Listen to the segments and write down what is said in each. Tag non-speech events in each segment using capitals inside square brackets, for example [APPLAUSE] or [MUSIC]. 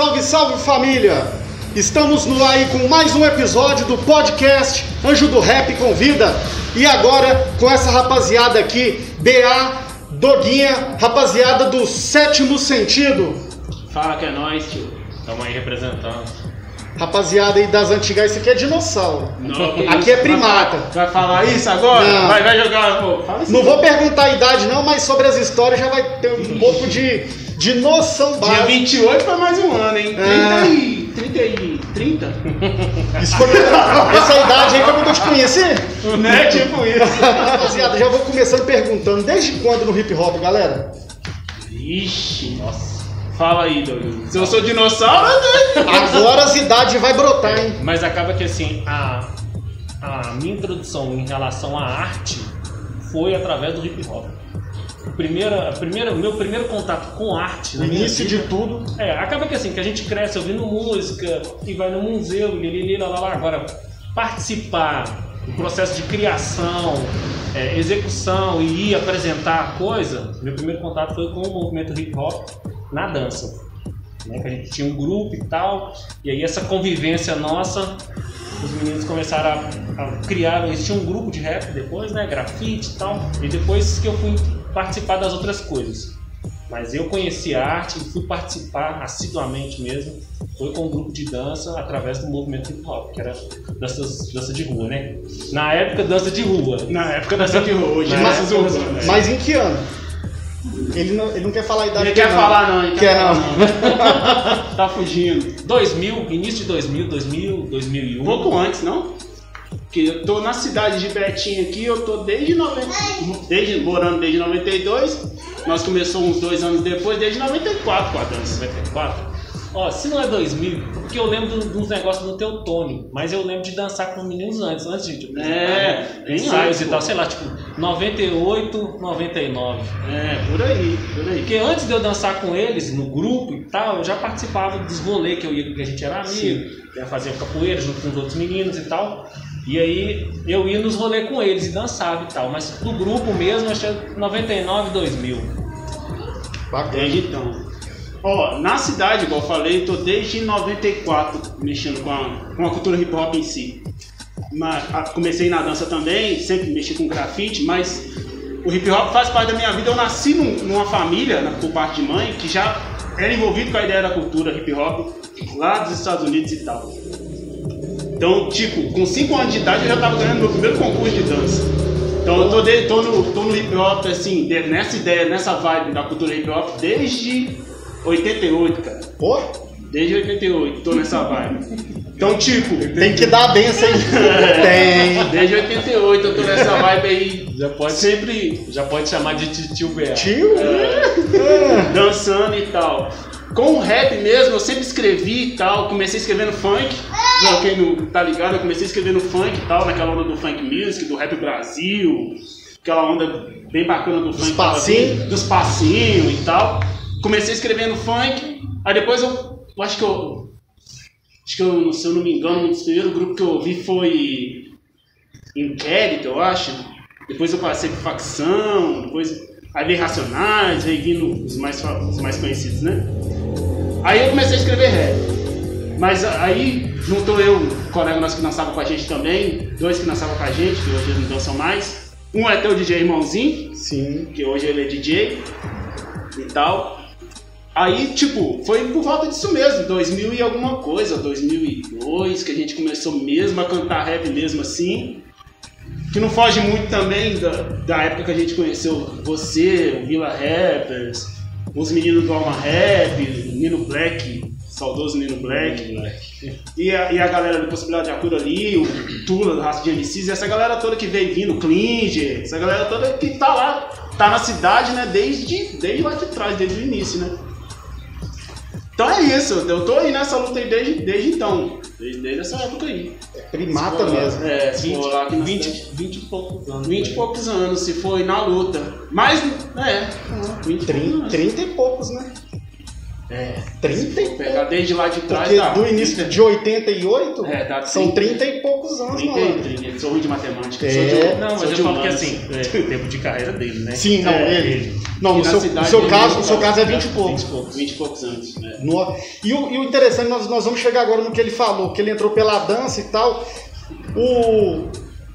Salve, salve família! Estamos no ar aí com mais um episódio do podcast Anjo do Rap Convida. E agora com essa rapaziada aqui, BA, Doguinha, rapaziada do sétimo sentido. Fala que é nóis, tio. Tamo aí representando. Rapaziada aí das antigas, isso aqui é dinossauro. Não, que Aqui isso? é primata. Vai, falar isso agora? Não. Vai, vai jogar, pô. Fala isso Não vou perguntar a idade não, mas sobre as histórias já vai ter um pouco de, de noção Dia básica. 28 foi mais um ano, hein? 30 Ah. e. 30 e. 30? [LAUGHS] Isso foi- essa idade aí foi quando eu te conheci. né? Tipo isso. Rapaziada, já vou começando perguntando, desde quando no hip hop, galera? Ixi. Nossa. Fala aí, Douglas. Se eu sou dinossauro, né? Agora as idades vai brotar, hein? Mas acaba que assim, a, a minha introdução em relação à arte foi através do hip hop. O primeira, o meu primeiro contato com arte O na minha início de vida- tudo. É, acaba que assim, que a gente cresce ouvindo música e vai no museu, lili, lá, lá, lá. Agora, participar do processo de criação, é, execução e ir apresentar a coisa, meu primeiro contato foi com o movimento hip hop na dança. Né, que a gente tinha um grupo e tal, e aí essa convivência nossa, os meninos começaram a, a criar, eles tinham um grupo de rap depois, né, grafite e tal, e depois que eu fui participar das outras coisas. Mas eu conheci a arte e fui participar assiduamente mesmo. Foi com um grupo de dança através do movimento hip hop, que era dança, dança de rua, né? Na época, dança de rua. Na época da City Road, Na massas época- urbanas. Mas em que ano? Ele não, ele não quer falar a idade Ele quer falar, não, ele Quer quer não. não. [LAUGHS] tá fugindo. 2000, início de 2000, 2000, Um 2001. pouco antes, não? Porque eu tô na cidade de Betinho aqui, eu tô desde 90, desde, morando desde 92. Nós começamos uns dois anos depois, desde 94 com a dança. 94. Ó, se não é 2000, porque eu lembro de uns negócios do Teutônio, mas eu lembro de dançar com meninos antes, antes de tipo, É, bem ensaios e tal, sei lá, tipo 98, 99. É, por aí, por aí. Porque antes de eu dançar com eles, no grupo e tal, eu já participava dos rolês que eu ia, que a gente era amigo, ia fazer capoeira junto com os outros meninos e tal. E aí eu ia nos rolês com eles e dançava e tal. Mas do grupo mesmo, acho que é 99, 2000. Bacana. Desde então. Ó, na cidade, igual eu falei, tô desde 94 mexendo com a, com a cultura hip hop em si. Mas, a- comecei na dança também, sempre mexi com grafite, mas o hip hop faz parte da minha vida. Eu nasci num- numa família, na- por parte de mãe, que já era envolvido com a ideia da cultura hip hop lá dos Estados Unidos e tal. Então, tipo, com 5 anos de idade eu já tava ganhando meu primeiro concurso de dança. Então eu tô, de- tô no, tô no hip hop, assim, de- nessa ideia, nessa vibe da cultura hip hop desde 88, cara. Pô, Desde 88, tô nessa vibe. Então, tipo, tem que dar a benção aí. [LAUGHS] Tem. desde 88 eu tô nessa vibe aí, Já pode, sempre já pode chamar de tio BA. Tio? [LAUGHS] dançando e tal. Com o rap mesmo, eu sempre escrevi e tal. Comecei escrevendo funk. Pra quem não tá ligado, eu comecei escrevendo funk e tal, naquela onda do funk music, do rap Brasil. Aquela onda bem bacana do funk. passinhos. Dos passinhos e tal. Comecei escrevendo funk. Aí depois eu, eu acho que eu. Acho que eu, se eu não me engano, um dos primeiros grupos que eu ouvi foi Inquérito, eu acho. Depois eu passei por facção, depois aí veio Racionais, veio vindo os mais, os mais conhecidos, né? Aí eu comecei a escrever rap. Mas aí juntou eu, um colega nosso que dançava com a gente também, dois que dançavam com a gente, que hoje não dançam mais. Um é teu DJ irmãozinho, Sim. que hoje ele é DJ e tal. Aí, tipo, foi por volta disso mesmo, 2000 e alguma coisa, 2002, que a gente começou mesmo a cantar rap mesmo assim. Que não foge muito também da, da época que a gente conheceu você, o Vila Rappers, os meninos do Alma Rap, o Nino Black, saudoso Nino Black. E a, e a galera do Possibilidade de Acura ali, o Tula do Raça de MCs, e essa galera toda que veio vindo, o Klinger, essa galera toda que tá lá, tá na cidade, né, desde, desde lá de trás, desde o início, né. Então é isso, eu tô aí nessa luta aí desde, desde então, desde, desde essa época aí. Primata mesmo. É, se 20, for lá aqui na 20, cidade. 20 e poucos anos. 20 e poucos anos, se foi na luta. Mas, é, 20 e poucos 30, anos. 30 e poucos, né? É. 30 e Pegar desde lá de trás. Porque dá do início de 88 É, dá são 30. 30 e poucos anos, 30, mano. 30. Sou ruim de matemática. É. Sou de, Não, mas eu falo que assim, é, o tempo de carreira dele, né? Sim, não, É, ele. Não, E no seu, no cidade seu caso, no seu caso, é né? 20 e poucos. 20 e poucos, 20 e poucos anos. Né? No- e, o, e o interessante, nós, nós vamos chegar agora no que ele falou, que ele entrou pela dança e tal. O,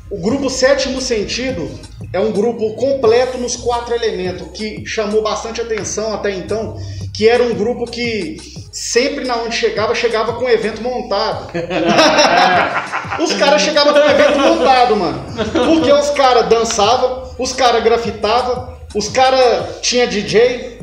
o grupo Sétimo Sentido é um grupo completo nos quatro elementos, que chamou bastante atenção até então, que era um grupo que sempre na onde chegava, chegava com o evento montado. [LAUGHS] os caras chegavam com o evento montado, mano. Porque os caras dançavam, os caras grafitavam, os caras tinha DJ,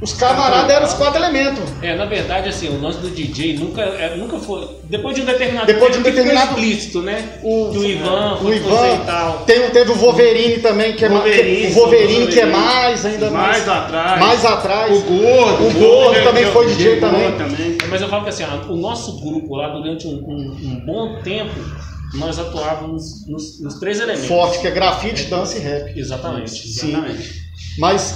os camaradas eram os quatro elementos. É, na verdade, assim, o lance do DJ nunca, é, nunca foi. Depois de um determinado Depois de um determinado- explícito, né? O- do Ivan, O foi Ivan, e tal. tem, teve o Wolverine também, que é mais. Wolverine, O Wolverine o que é mais, ainda mais. Mais atrás. Mais atrás. O Gordo. O Gordo né, também que é foi o DJ também. também. Mas eu falo que assim, o nosso grupo lá, durante um, um- um bom tempo, nós atuávamos nos, nos três elementos. Forte, que é grafite, dança e rap. Exatamente. Sim. Exatamente. Mas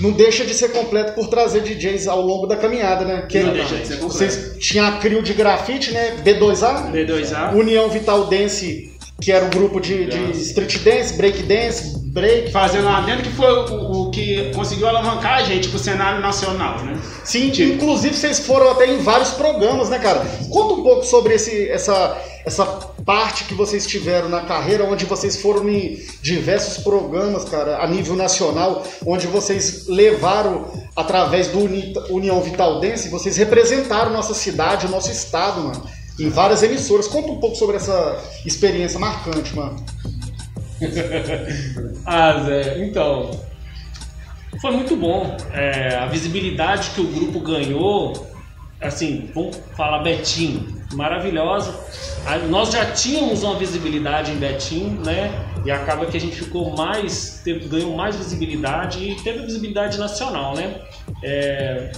não deixa de ser completo por trazer DJs ao longo da caminhada, né? Que Não deixa de ser completo. vocês tinham a CRIO de grafite, né? B2A, B2A. União Vital Dance, que era um grupo de, de street dance, break dance, break. Fazendo lá dentro que foi o, o que conseguiu alavancar a gente pro cenário nacional, né? Sim, Tipo. inclusive vocês foram até em vários programas, né, cara? Conta um pouco sobre esse, essa, essa parte que vocês tiveram na carreira, onde vocês foram em diversos programas, cara, a nível nacional, onde vocês levaram, através do Uni- União Vital Dance, vocês representaram nossa cidade, nosso estado, mano, em várias emissoras. Conta um pouco sobre essa experiência marcante, mano. [LAUGHS] Ah, Zé, então. Foi muito bom. É, a visibilidade que o grupo ganhou, assim, vamos falar Betim, maravilhosa. A- nós já tínhamos uma visibilidade em Betim, né? E acaba que a gente ficou mais, teve- ganhou mais visibilidade e teve visibilidade nacional, né? É,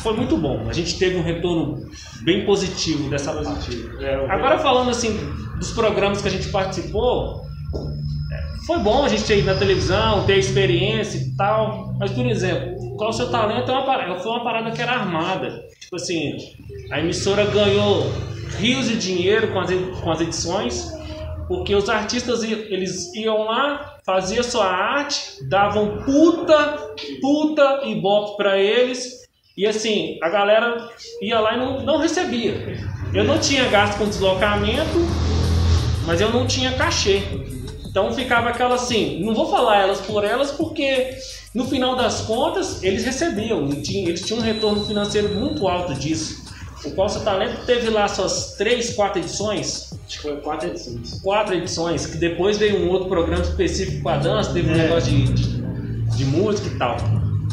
foi muito bom. A gente teve um retorno bem positivo dessa É, Agora falando assim dos programas que a gente participou, foi bom a gente ter ido na televisão, ter experiência e tal, mas por exemplo, qual o seu talento é uma parada, foi uma parada que era armada. Tipo assim, a emissora ganhou rios de dinheiro com as, com as edições, porque os artistas eles iam lá, faziam sua arte, davam puta, puta e bop pra eles. E assim, a galera ia lá e não, não recebia. Eu não tinha gasto com deslocamento, mas eu não tinha cachê. Então ficava aquela assim, não vou falar elas por elas, porque no final das contas eles recebiam, eles tinham um retorno financeiro muito alto disso. O Qual Talento teve lá suas três, quatro edições, Acho que foi quatro edições. quatro edições, que depois veio um outro programa específico para dança, teve um É. negócio de, de, de música e tal.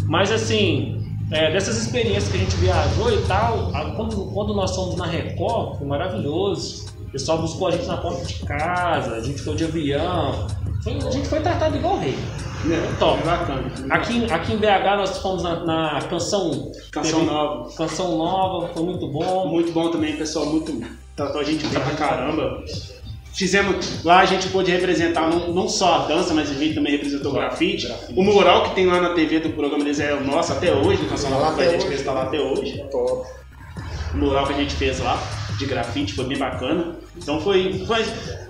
Mas assim, é, dessas experiências que a gente viajou e tal, quando, quando nós fomos na Record, foi maravilhoso. O pessoal buscou a gente na porta de casa, a gente foi de avião. Foi- a gente foi tratado igual rei. É, Top. é bacana. Aqui, em- aqui em BH nós fomos na, na canção. Canção teve- nova. Canção nova, foi muito bom. Muito bom também, pessoal. Muito. Tratou a gente bem pra caramba. Fizemos. Lá a gente pôde representar não, não só a dança, mas a gente também representou o grafite. O mural que tem lá na TV do programa deles é o nosso até hoje, Canção Tá lá Nova, até a gente hoje. fez tá lá até hoje. Top. O mural que a gente fez lá de grafite foi bem bacana. Então foi. foi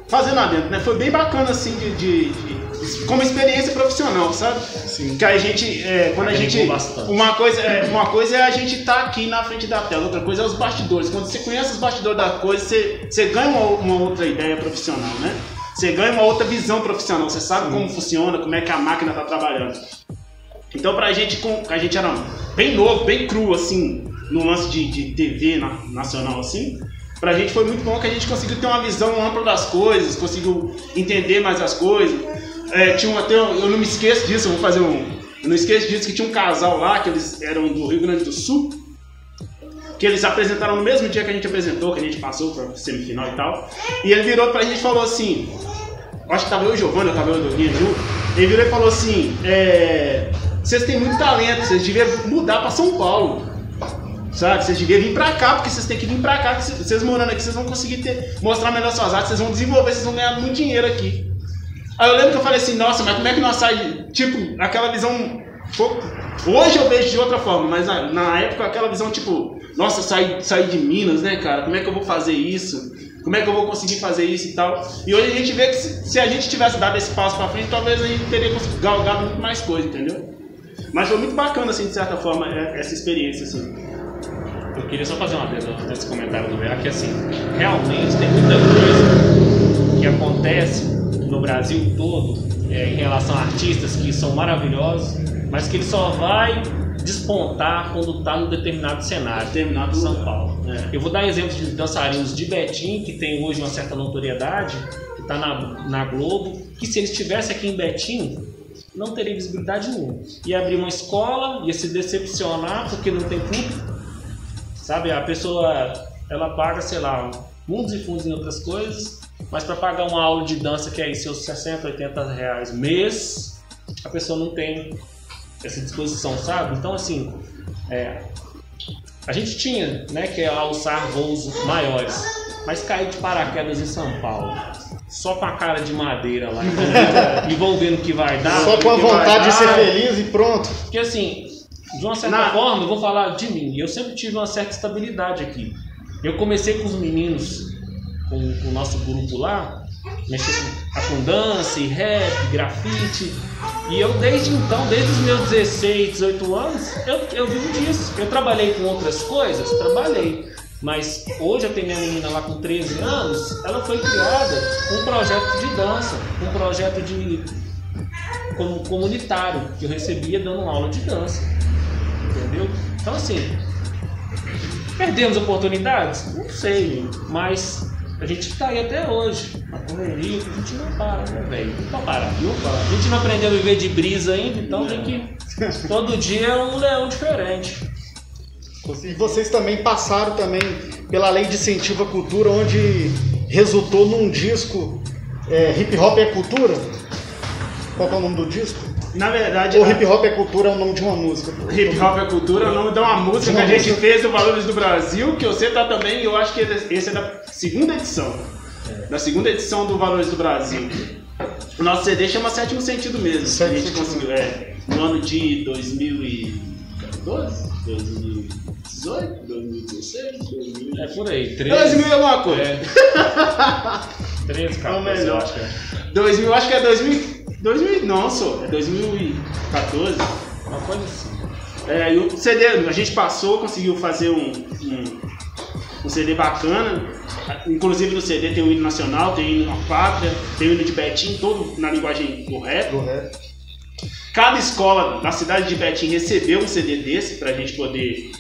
fazendo lá dentro, né? Foi bem bacana assim de. de- de- como experiência profissional, sabe? Sim. Que a gente, é, quando a gente. bastante. Uma coisa, é, uma coisa é a gente estar aqui na frente da tela, outra coisa é os bastidores. Quando você conhece os bastidores da coisa, você, você ganha uma, uma outra ideia profissional, né? Você ganha uma outra visão profissional, você sabe como funciona, como é que a máquina está trabalhando. Então pra gente, com- a gente era bem novo, bem cru, assim, no lance de, de TV na- nacional, assim. Pra gente foi muito bom que a gente conseguiu ter uma visão ampla das coisas, conseguiu entender mais as coisas. É, tinha um, até, eu não me esqueço disso, eu vou fazer um... Eu não esqueço disso que tinha um casal lá, que eles eram do Rio Grande do Sul, que eles apresentaram no mesmo dia que a gente apresentou, que a gente passou pra semifinal e tal. E ele virou pra gente e falou assim, acho que tava eu e o Giovanni, eu tava eu e o Doguinha junto. Ele virou e falou assim: é, vocês têm muito talento, vocês deviam mudar pra São Paulo. Sabe? Vocês deviam vir pra cá, porque vocês têm que vir pra cá, vocês morando aqui, vocês vão conseguir ter, mostrar melhor suas artes, vocês vão desenvolver, vocês vão ganhar muito dinheiro aqui. Aí eu lembro que eu falei assim, nossa, mas como é que nós sai, tipo, aquela visão Hoje eu vejo de outra forma, mas na, na época aquela visão tipo, nossa, sair sair de Minas, né, cara? Como é que eu vou fazer isso? Como é que eu vou conseguir fazer isso e tal? E hoje a gente vê que se, se a gente tivesse dado esse passo pra frente, talvez a gente teria galgado muito mais coisa, entendeu? Mas foi muito bacana, assim, de certa forma, é, essa experiência, assim. Eu queria só fazer uma adenda nesse comentário do BA, que assim, realmente tem muita coisa que acontece no Brasil todo é, em relação a artistas que são maravilhosos, mas que ele só vai despontar quando está no determinado cenário, determinado São Paulo. É. Eu vou dar exemplos de dançarinos de Betim, que tem hoje uma certa notoriedade, que está na, na Globo, que se eles estivessem aqui em Betim, não teria visibilidade nenhuma. Ia abrir uma escola, ia se decepcionar porque não tem público. Sabe, a pessoa ela paga, sei lá, mundos e fundos em outras coisas, mas para pagar uma aula de dança que é aí seus 60, 80 reais mês, a pessoa não tem essa disposição, sabe? Então, assim, é, a gente tinha né, que alçar voos maiores, mas cair de paraquedas em São Paulo, só com a cara de madeira lá, [LAUGHS] e vão vendo o que vai dar. Só com a vontade de ser feliz e pronto. Porque assim, de uma certa Na... forma, eu vou falar de mim, eu sempre tive uma certa estabilidade aqui. Eu comecei com os meninos, com, com o nosso grupo lá, mexer com, com dança rap, grafite. E eu desde então, desde os meus 16, 18 anos, eu, eu vivo disso. Eu trabalhei com outras coisas? Trabalhei. Mas hoje eu tenho minha menina lá com 13 anos, ela foi criada com um projeto de dança, um projeto de comunitário que eu recebia dando aula de dança. Entendeu? Então assim, perdemos oportunidades? Não sei, mas a gente está aí até hoje, na correria, a gente não para, né, velho? Não para, para. A gente não aprendeu a viver de brisa ainda, então tem que. [LAUGHS] Todo dia é um leão diferente. E vocês também passaram também pela lei de incentivo à cultura, onde resultou num disco é, Hip Hop é Cultura. Qual é o nome do disco? Na verdade. O hip hop é cultura é o nome de uma música. Hip hop é cultura é o nome de uma música que a gente fez do Valores do Brasil, que você tá também, eu acho que esse é da segunda edição. Da segunda edição do Valores do Brasil. O nosso CD chama Sétimo Sentido mesmo. Sétimo a gente conseguiu, é, no ano de 2014, 2018, 2016, 2000. É por aí, 13. 2000 é alguma coisa. É. [LAUGHS] 13, 14, eu acho que é. 2000, acho que é 2000. 2000, não, só, é 2014. Uma coisa assim. É, o CD, a gente passou, conseguiu fazer um, um, um, CD bacana. Inclusive no CD tem o hino nacional, tem o hino da pátria, tem o hino de Betim, todo na linguagem. Do rap. Cada escola na cidade de Betim recebeu um CD desse pra gente poder.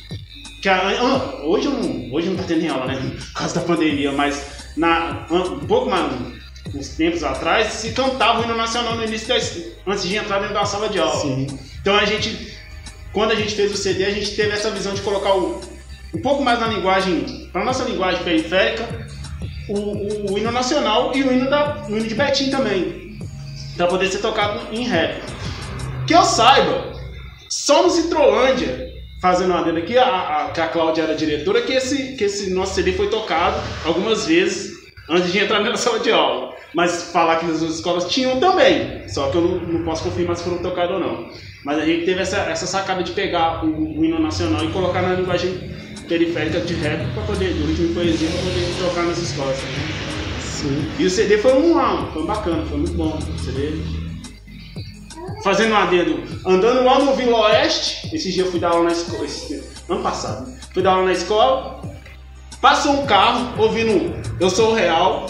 Que a, ah, hoje, eu não, hoje não tá tendo aula, né? Por causa da pandemia, mas na, um pouco mais uns tempos atrás, se cantava o hino nacional no início das, antes de entrar dentro da sala de aula. Sim. Então a gente, quando a gente fez o CD, a gente teve essa visão de colocar o, um pouco mais na linguagem, para nossa linguagem periférica, o, o, o, hino nacional e o hino, da, o hino de Betim também, para poder ser tocado em rap. Que eu saiba, só no Citrolândia, fazendo uma dedo aqui, a, a, a Cláudia era diretora, que esse, que esse nosso CD foi tocado algumas vezes antes de entrar na sala de aula. Mas falar que as escolas tinham também. Só que eu não, não posso confirmar se foram tocados ou não. Mas a gente teve essa, essa sacada de pegar o, o hino nacional e colocar na linguagem periférica de rap para poder, de poesia, para poder tocar nas escolas. Sim. E o CD foi um ano, foi bacana, foi muito bom. O CD. Fazendo um adendo, andando lá no Vila Oeste, esse dia eu fui dar aula na escola, esse, ano passado, fui dar aula na escola, passou um carro ouvindo Eu Sou o Real,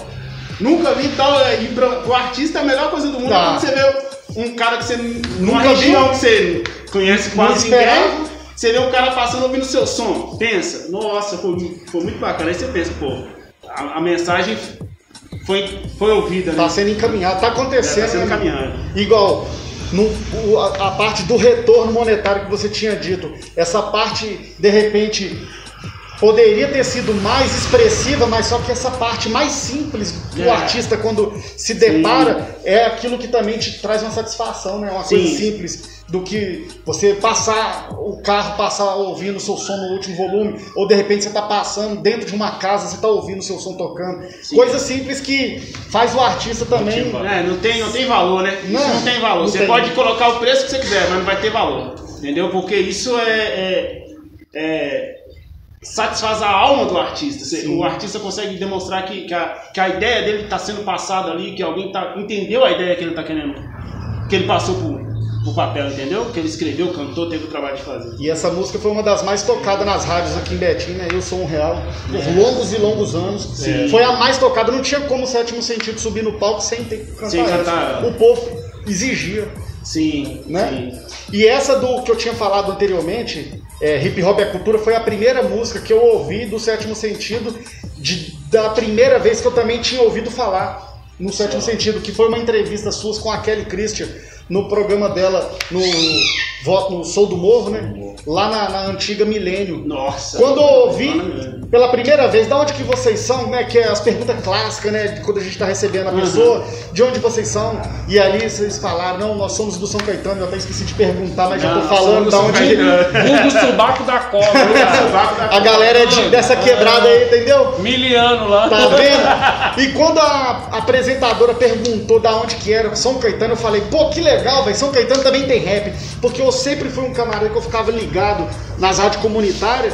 Nunca vi tal. É, e pro, pro artista é a melhor coisa do mundo tá. quando você vê um cara que você. numa região que você conhece quase ninguém. Você vê um cara passando ouvindo seu som. Pensa, nossa, foi, foi muito bacana. Aí você pensa, pô, a, a mensagem foi, foi ouvida. Tá né? sendo encaminhado, tá acontecendo. É, tá sendo né? encaminhado. Igual. No, a, a parte do retorno monetário que você tinha dito, essa parte, de repente, poderia ter sido mais expressiva, mas só que essa parte mais simples do é. artista quando se depara Sim. é aquilo que também te traz uma satisfação, né? Uma Sim. coisa simples. do que você passar o carro, passar ouvindo o seu som no último volume, ou de repente você está passando dentro de uma casa, você está ouvindo o seu som tocando. Sim. Coisa simples que faz o artista também. É, não tem, não tem valor, né? Isso Não, não tem valor. não você tem. pode colocar o preço que você quiser, mas não vai ter valor. Entendeu? Porque isso é. é- é- satisfaz a alma do artista. Sim. o artista consegue demonstrar que, que, a, que a ideia dele está sendo passada ali, que alguém tá, entendeu a ideia que ele está querendo. Que ele passou por, por papel, entendeu? Que ele escreveu, cantou, teve o trabalho de fazer. E essa música foi uma das mais tocadas nas rádios aqui em Betim, né? Eu sou um real, por longos e longos anos. Sim. Foi a mais tocada, não tinha como o sétimo sentido subir no palco sem ter que cantar. Sem essa. cantar. O povo exigia. Sim, Né? sim. E essa do que eu tinha falado anteriormente, é, Hip Hop é Cultura, foi a primeira música que eu ouvi do sétimo sentido, de- da primeira vez que eu também tinha ouvido falar no sétimo sentido, que foi uma entrevista suas com a Kelly Christian no programa dela no Voto no Sou do Morro, né? Lá na, na antiga Milênio. Nossa. Quando eu ouvi pela primeira vez, da onde que vocês são, né? Que é as perguntas clássicas, né? Quando a gente tá recebendo a Uhum. pessoa, de onde vocês são. E ali vocês falaram, não, nós somos do São Caetano, eu até esqueci de perguntar, mas já Não, tô falando da do onde. Caetano. Vulgo subaco da cobra. [LAUGHS] A galera é de- dessa quebrada aí, entendeu? Miliano lá. Tá vendo? E quando a apresentadora perguntou da onde que era São Caetano, eu falei, pô, que legal, velho. São Caetano também tem rap. Porque eu sempre fui um camarada que eu ficava ligado nas rádios comunitárias,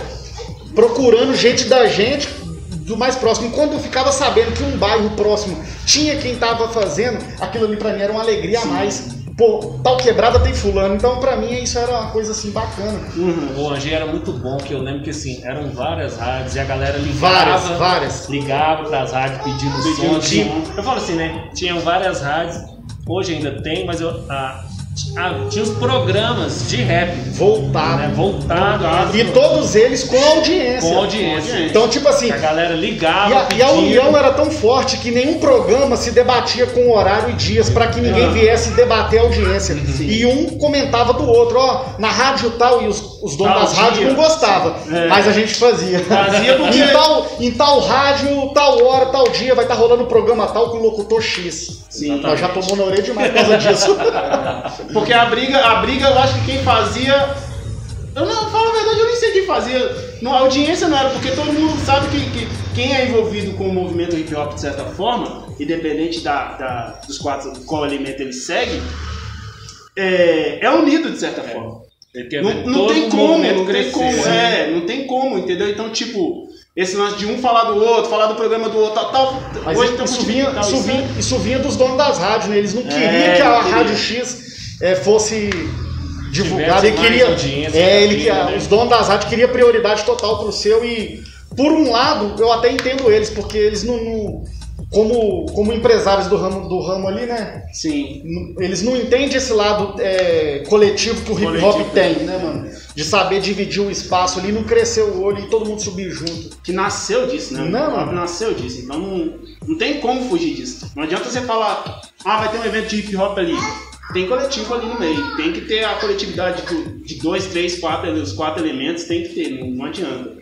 procurando gente da gente do mais próximo. E quando eu ficava sabendo que um bairro próximo tinha quem tava fazendo, aquilo ali pra mim era uma alegria a mais. Pô, tal quebrada tem fulano. Então pra mim isso era uma coisa assim bacana. O Angê era muito bom, que eu lembro que assim, eram várias rádios e a galera ligava. Várias, várias. Ligava pras rádios pedindo Pedindo som. eu falo assim, né? Tinham várias rádios, hoje ainda tem, mas eu, a- a- tinha os programas de rap, Voltado. né? Voltado. E todos eles com audiência. com audiência. Então, tipo assim, A galera ligava. E a, e a união era tão forte que nenhum programa se debatia com horário e dias para que ninguém Ah. viesse debater a audiência. E um comentava do outro, ó, na rádio tal, e os, os donos Tal das rádios não gostavam. É. Mas a gente fazia. Fazia porque- [LAUGHS] em, tal, em tal rádio, tal hora, tal dia, vai estar rolando o programa tal com o locutor X. Sim. Nós já tomou na orelha demais por causa disso. [LAUGHS] Porque a briga, a briga, eu acho que quem fazia. Eu não, falo a verdade, eu nem sei quem fazia. Não, a audiência não era, porque todo mundo sabe que, que quem é envolvido com o movimento hip hop de certa forma, independente da, da- dos quatro, qual elemento ele segue, é, é unido de certa forma. Ele quer Não, ver não todo tem como, não tem né? como, é, não tem como, entendeu? Então, tipo, esse lance de um falar do outro, falar do programa do outro, tal, tal. Mas hoje isso, vinha, tal, isso, vinha, isso vinha dos donos das rádios, né? Eles não queriam É, que a queria. Rádio X eh, fosse divulgada e mais queria. É, ele, ainda, que- né? Os donos das rádios queriam prioridade total pro seu e, por um lado, eu até entendo eles, porque eles não. não- como, como empresários do ramo, do ramo ali, né? Sim. Eles não entendem esse lado é, coletivo que o hip hop Coletivo. tem, né, mano? De saber dividir o espaço ali, não crescer o olho e todo mundo subir junto. que nasceu disso, né? Não. O hip hop nasceu disso, então não, não tem como fugir disso. Não adianta você falar, ah, vai ter um evento de hip hop ali. Tem coletivo ali no meio, tem que ter a coletividade de dois, três, quatro, os quatro elementos, tem que ter, não, não adianta.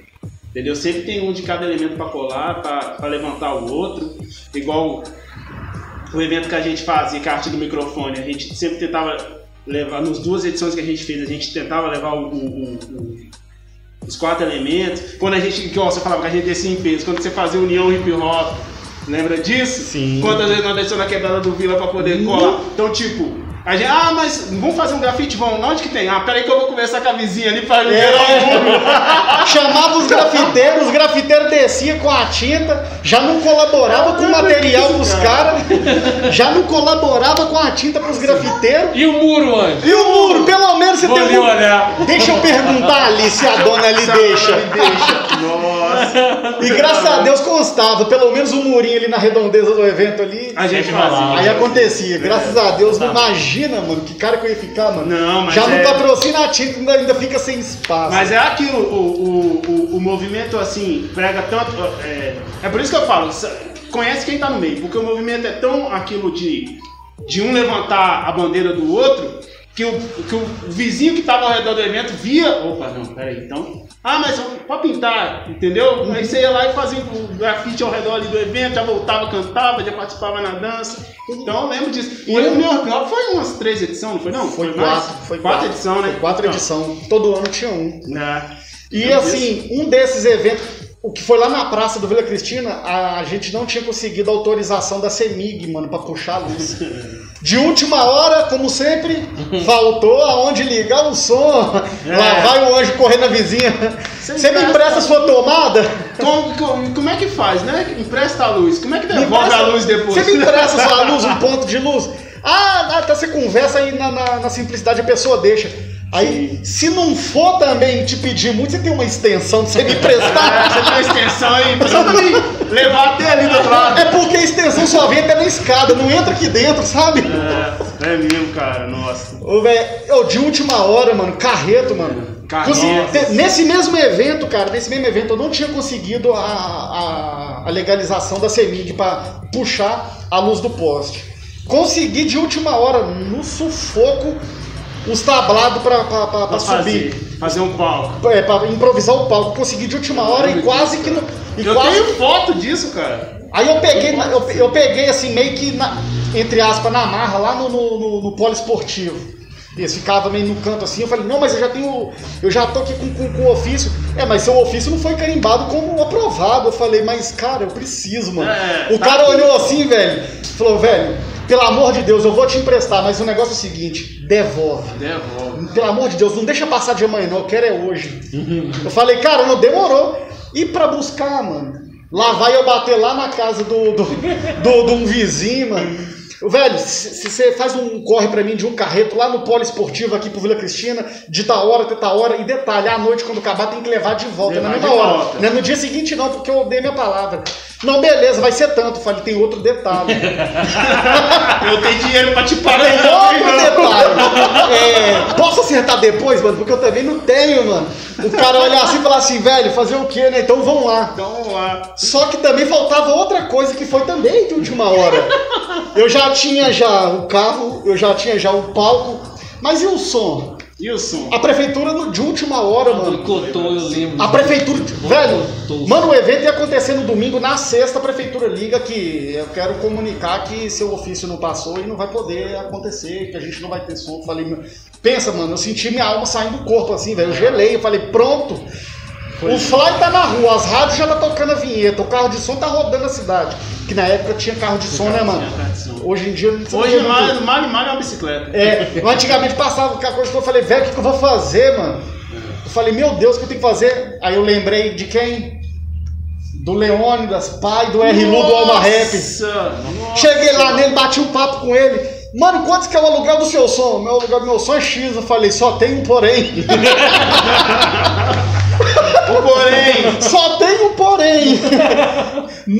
Entendeu? Sempre tem um de cada elemento pra colar, pra levantar o outro. Igual o evento que a gente fazia, que é a arte do microfone, a gente sempre tentava levar, nas duas edições que a gente fez, a gente tentava levar o- o- o- os quatro elementos. Quando a gente, que ó, você falava que a gente descia em peso, quando você fazia união hip hop, lembra disso? Sim. Quantas vezes nós descemos na quebrada do Vila pra poder colar? Então, tipo, a gente, ah, mas vamos fazer um grafite? Vamos, onde que tem? Ah, peraí que eu vou conversar com a vizinha ali pra liberar o mundo. [LAUGHS] Chamava os grafiteiros, os grafiteiros desciam com a tinta, já não colaborava com o material pros caras, já não colaborava com a tinta pros grafiteiros. E o muro, Anjo? E o muro, pelo menos você Vou tem um... olhar. Deixa eu perguntar ali se a [LAUGHS] dona ali deixa. Nossa. E graças a Deus constava, pelo menos o murinho ali na redondeza do evento ali. A gente fazia. Aí acontecia, graças a Deus, não imagina, mano, que cara que eu ia ficar, mano. Não, mas Já não é- patrocina a ainda, fica sem espaço. Mas é aquilo, o, o, o, o movimento assim, prega tanto. É, é por isso que eu falo, conhece quem tá no meio, porque o movimento é tão aquilo de, de um levantar a bandeira do outro, que o, que o vizinho que tava ao redor do evento via. Opa, não, peraí, então. Ah, mas pode pintar, entendeu? Aí você ia lá e fazia o grafite ao redor ali do evento, já voltava, cantava, já participava na dança. Então eu lembro disso. E o New York foi umas três edições, não foi não? Foi, mais? quatro, foi quatro edições, né? Foi quatro Então, edições. Todo ano tinha um. né? E assim, um desses eventos, o que foi lá na praça do Vila Cristina, a, a gente não tinha conseguido autorização da CEMIG, mano, pra puxar a luz. De última hora, como sempre, faltou aonde ligar o som. É. Lá vai o anjo correr na vizinha. Você Você me empresta- empresta sua tomada? Como, como, como é que faz, né? Empresta a luz. Como é que devolve empresta- a luz depois? Você me empresta sua luz, um ponto de luz? Ah, até você conversa aí na, na- na simplicidade, a pessoa deixa. Aí, se não for também te pedir muito, você tem uma extensão de você me emprestar. [LAUGHS] você tem uma extensão aí, precisa me levar até ali do outro lado. É porque a extensão só vem até na escada, não entra aqui dentro, sabe? É, é mesmo, cara, nossa. Ô, velho, de última hora, mano, carreto, mano. Carreto. Nesse mesmo evento, cara, nesse mesmo evento, eu não tinha conseguido a, a, a legalização da CEMIG pra puxar a luz do poste. Consegui de última hora, no sufoco, os tablados Pra subir. fazer, fazer um palco. É, pra improvisar o palco. Consegui de última hora e quase que. não- E Eu quase tenho foto disso, cara. Aí eu peguei, na- eu, eu peguei assim, meio que, na- entre aspas, na marra, lá no, no, no, no poliesportivo. Eles ficavam meio no canto assim, eu falei, não, mas eu já tenho. Eu já tô aqui com, com, com o ofício. É, mas seu ofício não foi carimbado como aprovado. Eu falei, mas cara, eu preciso, mano. É, o tá cara aqui. olhou assim, velho, falou, velho, pelo amor de Deus, eu vou te emprestar, mas o negócio é o seguinte, devolve. Devolve. Pelo amor de Deus, não deixa passar de amanhã, não. Eu quero é hoje. Eu falei, cara, não demorou. E pra buscar, mano? Lá vai eu bater lá na casa do, do, do, de um vizinho, mano. Velho, se você faz um corre pra mim de um carreto lá no polo esportivo aqui pro Vila Cristina, de tal hora até tal hora, e detalhe, à noite quando acabar tem que levar de volta Levar na de mesma hora. volta. Não é no dia seguinte não, porque eu dei minha palavra. Não, beleza, vai ser tanto. Falei, tem outro detalhe. [LAUGHS] Eu tenho dinheiro pra te pagar. Tem outro não. detalhe. É, posso acertar depois, mano? Porque eu também não tenho, mano. O cara olhar assim e falar assim, velho, fazer o quê, né? Então vamos lá. Então vamos lá. Só que também faltava outra coisa que foi também de última hora. Eu já tinha já o carro, eu já tinha já o palco, mas e o som? E o som? A prefeitura no- de última hora, mano. Boicotou, eu lembro. A prefeitura, velho, Boicotou. mano, o evento ia acontecer no domingo, na sexta a prefeitura liga que eu quero comunicar que seu ofício não passou e não vai poder acontecer, que a gente não vai ter som. Eu Falei, meu- pensa, mano, eu senti minha alma saindo do corpo assim, velho, eu gelei, eu falei, pronto. O Fly tá na rua, as rádios já tá tocando a vinheta, o carro de som tá rodando a cidade. Que na época tinha carro de som, né, mano? Hoje em dia não Hoje vê muito. mal, mal mal é uma bicicleta. É, eu antigamente passava com aquela coisa que eu falei, velho, o que, que eu vou fazer, mano? Eu falei, meu Deus, o que eu tenho que fazer? Aí eu lembrei de quem? Do Leônidas, pai do R. Lu do Alma Rap. Cheguei lá nele, bati um papo com ele. Mano, quantos que é o aluguel do seu som? Meu aluguel do meu som é X. Eu falei, só tem um porém. O [LAUGHS] porém. Só tem um porém.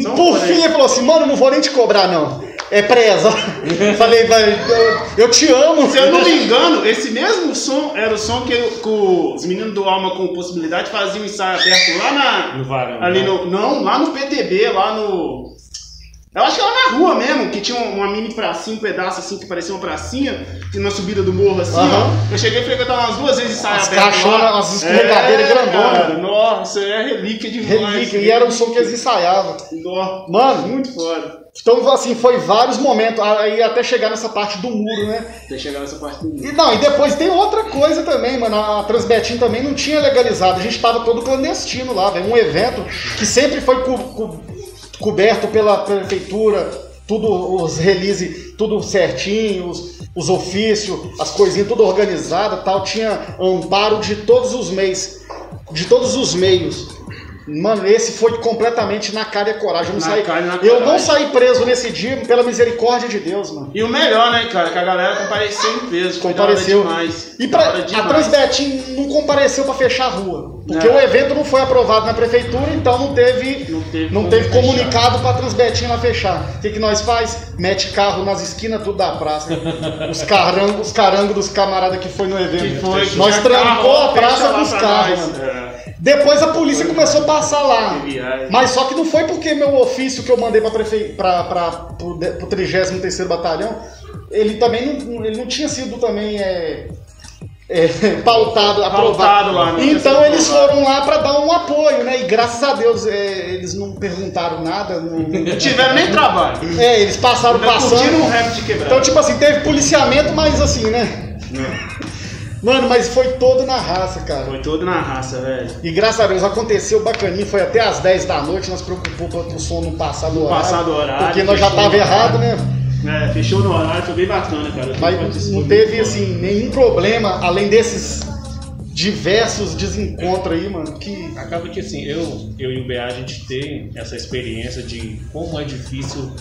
Por porém. fim, ele falou assim, mano, não vou nem te cobrar, não. É presa. [LAUGHS] falei, vai, eu, eu te amo. Se eu não me engano, esse mesmo som era o som que, que os meninos do Alma com possibilidade faziam um ensaio aberto lá na. No varão. Ali né? no. Não, lá no PTB, lá no. Eu acho que era na rua mesmo, que tinha uma mini pracinha, um pedaço assim que parecia uma pracinha, que na subida do morro assim, Aham. ó. Eu cheguei a frequentar umas duas vezes ensaio As aberto. lá. as escorregadeiras É, grandonas. Nossa, é relíquia demais. Relíquia, e era o som que eles ensaiavam. Nó, Mano, muito foda. Então, assim, foi vários momentos, aí até chegar nessa parte do muro, né? Até chegar nessa parte do E não, e depois tem outra coisa também, mano. A Transbetim também não tinha legalizado. A gente tava todo clandestino lá, velho. Um evento que sempre foi co- co- coberto pela prefeitura, tudo, os release, tudo certinho, os, os ofícios, as coisinhas tudo organizado tal. Tinha amparo de todos os meios, de todos os meios. Mano, esse foi completamente na cara e a coragem. Eu não, saí, eu não saí preso nesse dia pela misericórdia de Deus, mano. E o melhor, né, cara, que a galera compareceu em peso. Compareceu. demais. E pra, a. Transbetim não compareceu para fechar a rua. Porque Não. o evento não foi aprovado na prefeitura, então não teve, Não teve não teve comunicado para Transbetim lá fechar. O que, que nós faz? Mete carro nas esquinas tudo da praça. [LAUGHS] os carangos os carangos dos camaradas que foi no evento. Que foi, nós trancou a praça fecha lá com os pra carros. É. Depois a polícia começou a passar lá. Viagem. Mas só que não foi porque meu ofício que eu mandei para prefe... pro 33 Batalhão ele também não, ele não tinha sido também é, é, pautado, [LAUGHS] Pautado aprovado. lá, não tinha então eles foram lá para dar um apoio, né? E graças a Deus é, eles não perguntaram nada. Não, Não [LAUGHS] tiveram nem trabalho. é, eles passaram um passando. rap de. Então, tipo assim, teve policiamento, mas assim, né? Mano, mas foi todo na raça, cara. Foi todo na raça, velho. E graças a Deus aconteceu bacaninho, foi até às 10 da noite, nós preocupou para o som não passar do Não horário. passar do horário, Porque nós já tava no errado, né? É, fechou no horário, foi bem bacana, cara. Mas não teve, assim, nenhum problema, além desses diversos desencontros aí, mano, que... Acaba que assim, eu, eu e o BA a gente tem essa experiência de como é difícil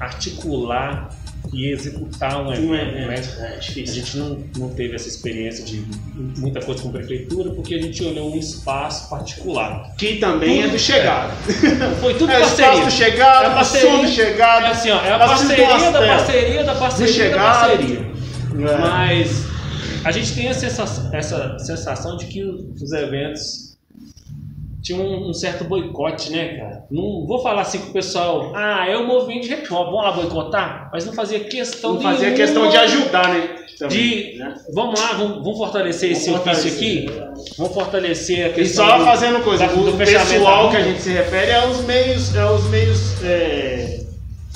articular e executar um Um evento. evento, né? é A difícil. gente não, não teve essa experiência de muita coisa com a prefeitura porque a gente olhou um espaço particular. Que também é do chegado. Foi tudo [LAUGHS] É parceria. espaço do chegado, É a parceria. do chegado. É assim, ó, é a parceria umas da parceria da parceria da chegado. parceria. É. Mas a gente tem a sensação, essa sensação de que os eventos tinham um, um certo boicote, né, cara? Não vou falar assim com o pessoal, ah, é o movimento de hop, vamos lá boicotar, mas não fazia questão Não fazia nenhuma questão de ajudar, né? Também, de né? vamos lá, vamos, vamos fortalecer esse Vamos ofício fortalecer. aqui, vamos fortalecer a E questão só do- fazendo coisa, da- do o pessoal que a gente se refere é os meios, é os meios é,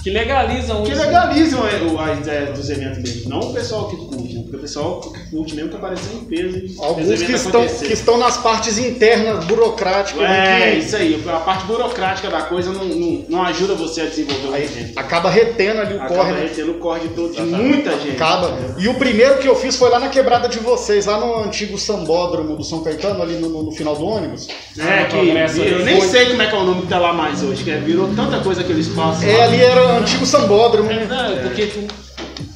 que legalizam que legalizam é, o- a ideia dos eventos mesmo. Não o pessoal que curte, né? porque o pessoal que curte mesmo que apareceu em peso e Alguns que estão, acontecer. que estão nas partes internas, burocráticas, É, né, que isso aí. A parte burocrática da coisa não, não, não ajuda você a desenvolver o evento. acaba retendo ali o Acaba corre, né? retendo o corre de, todo, de muita gente. Acaba. E o primeiro que eu fiz foi lá na quebrada de vocês, lá no antigo sambódromo do São Caetano, ali no, no- no final do ônibus. É, que eu nem foi. sei como é que é o nome que tá lá mais hoje, que é, virou tanta coisa aquele espaço. É, lá. ali era o antigo sambódromo, né? Não, porque tu-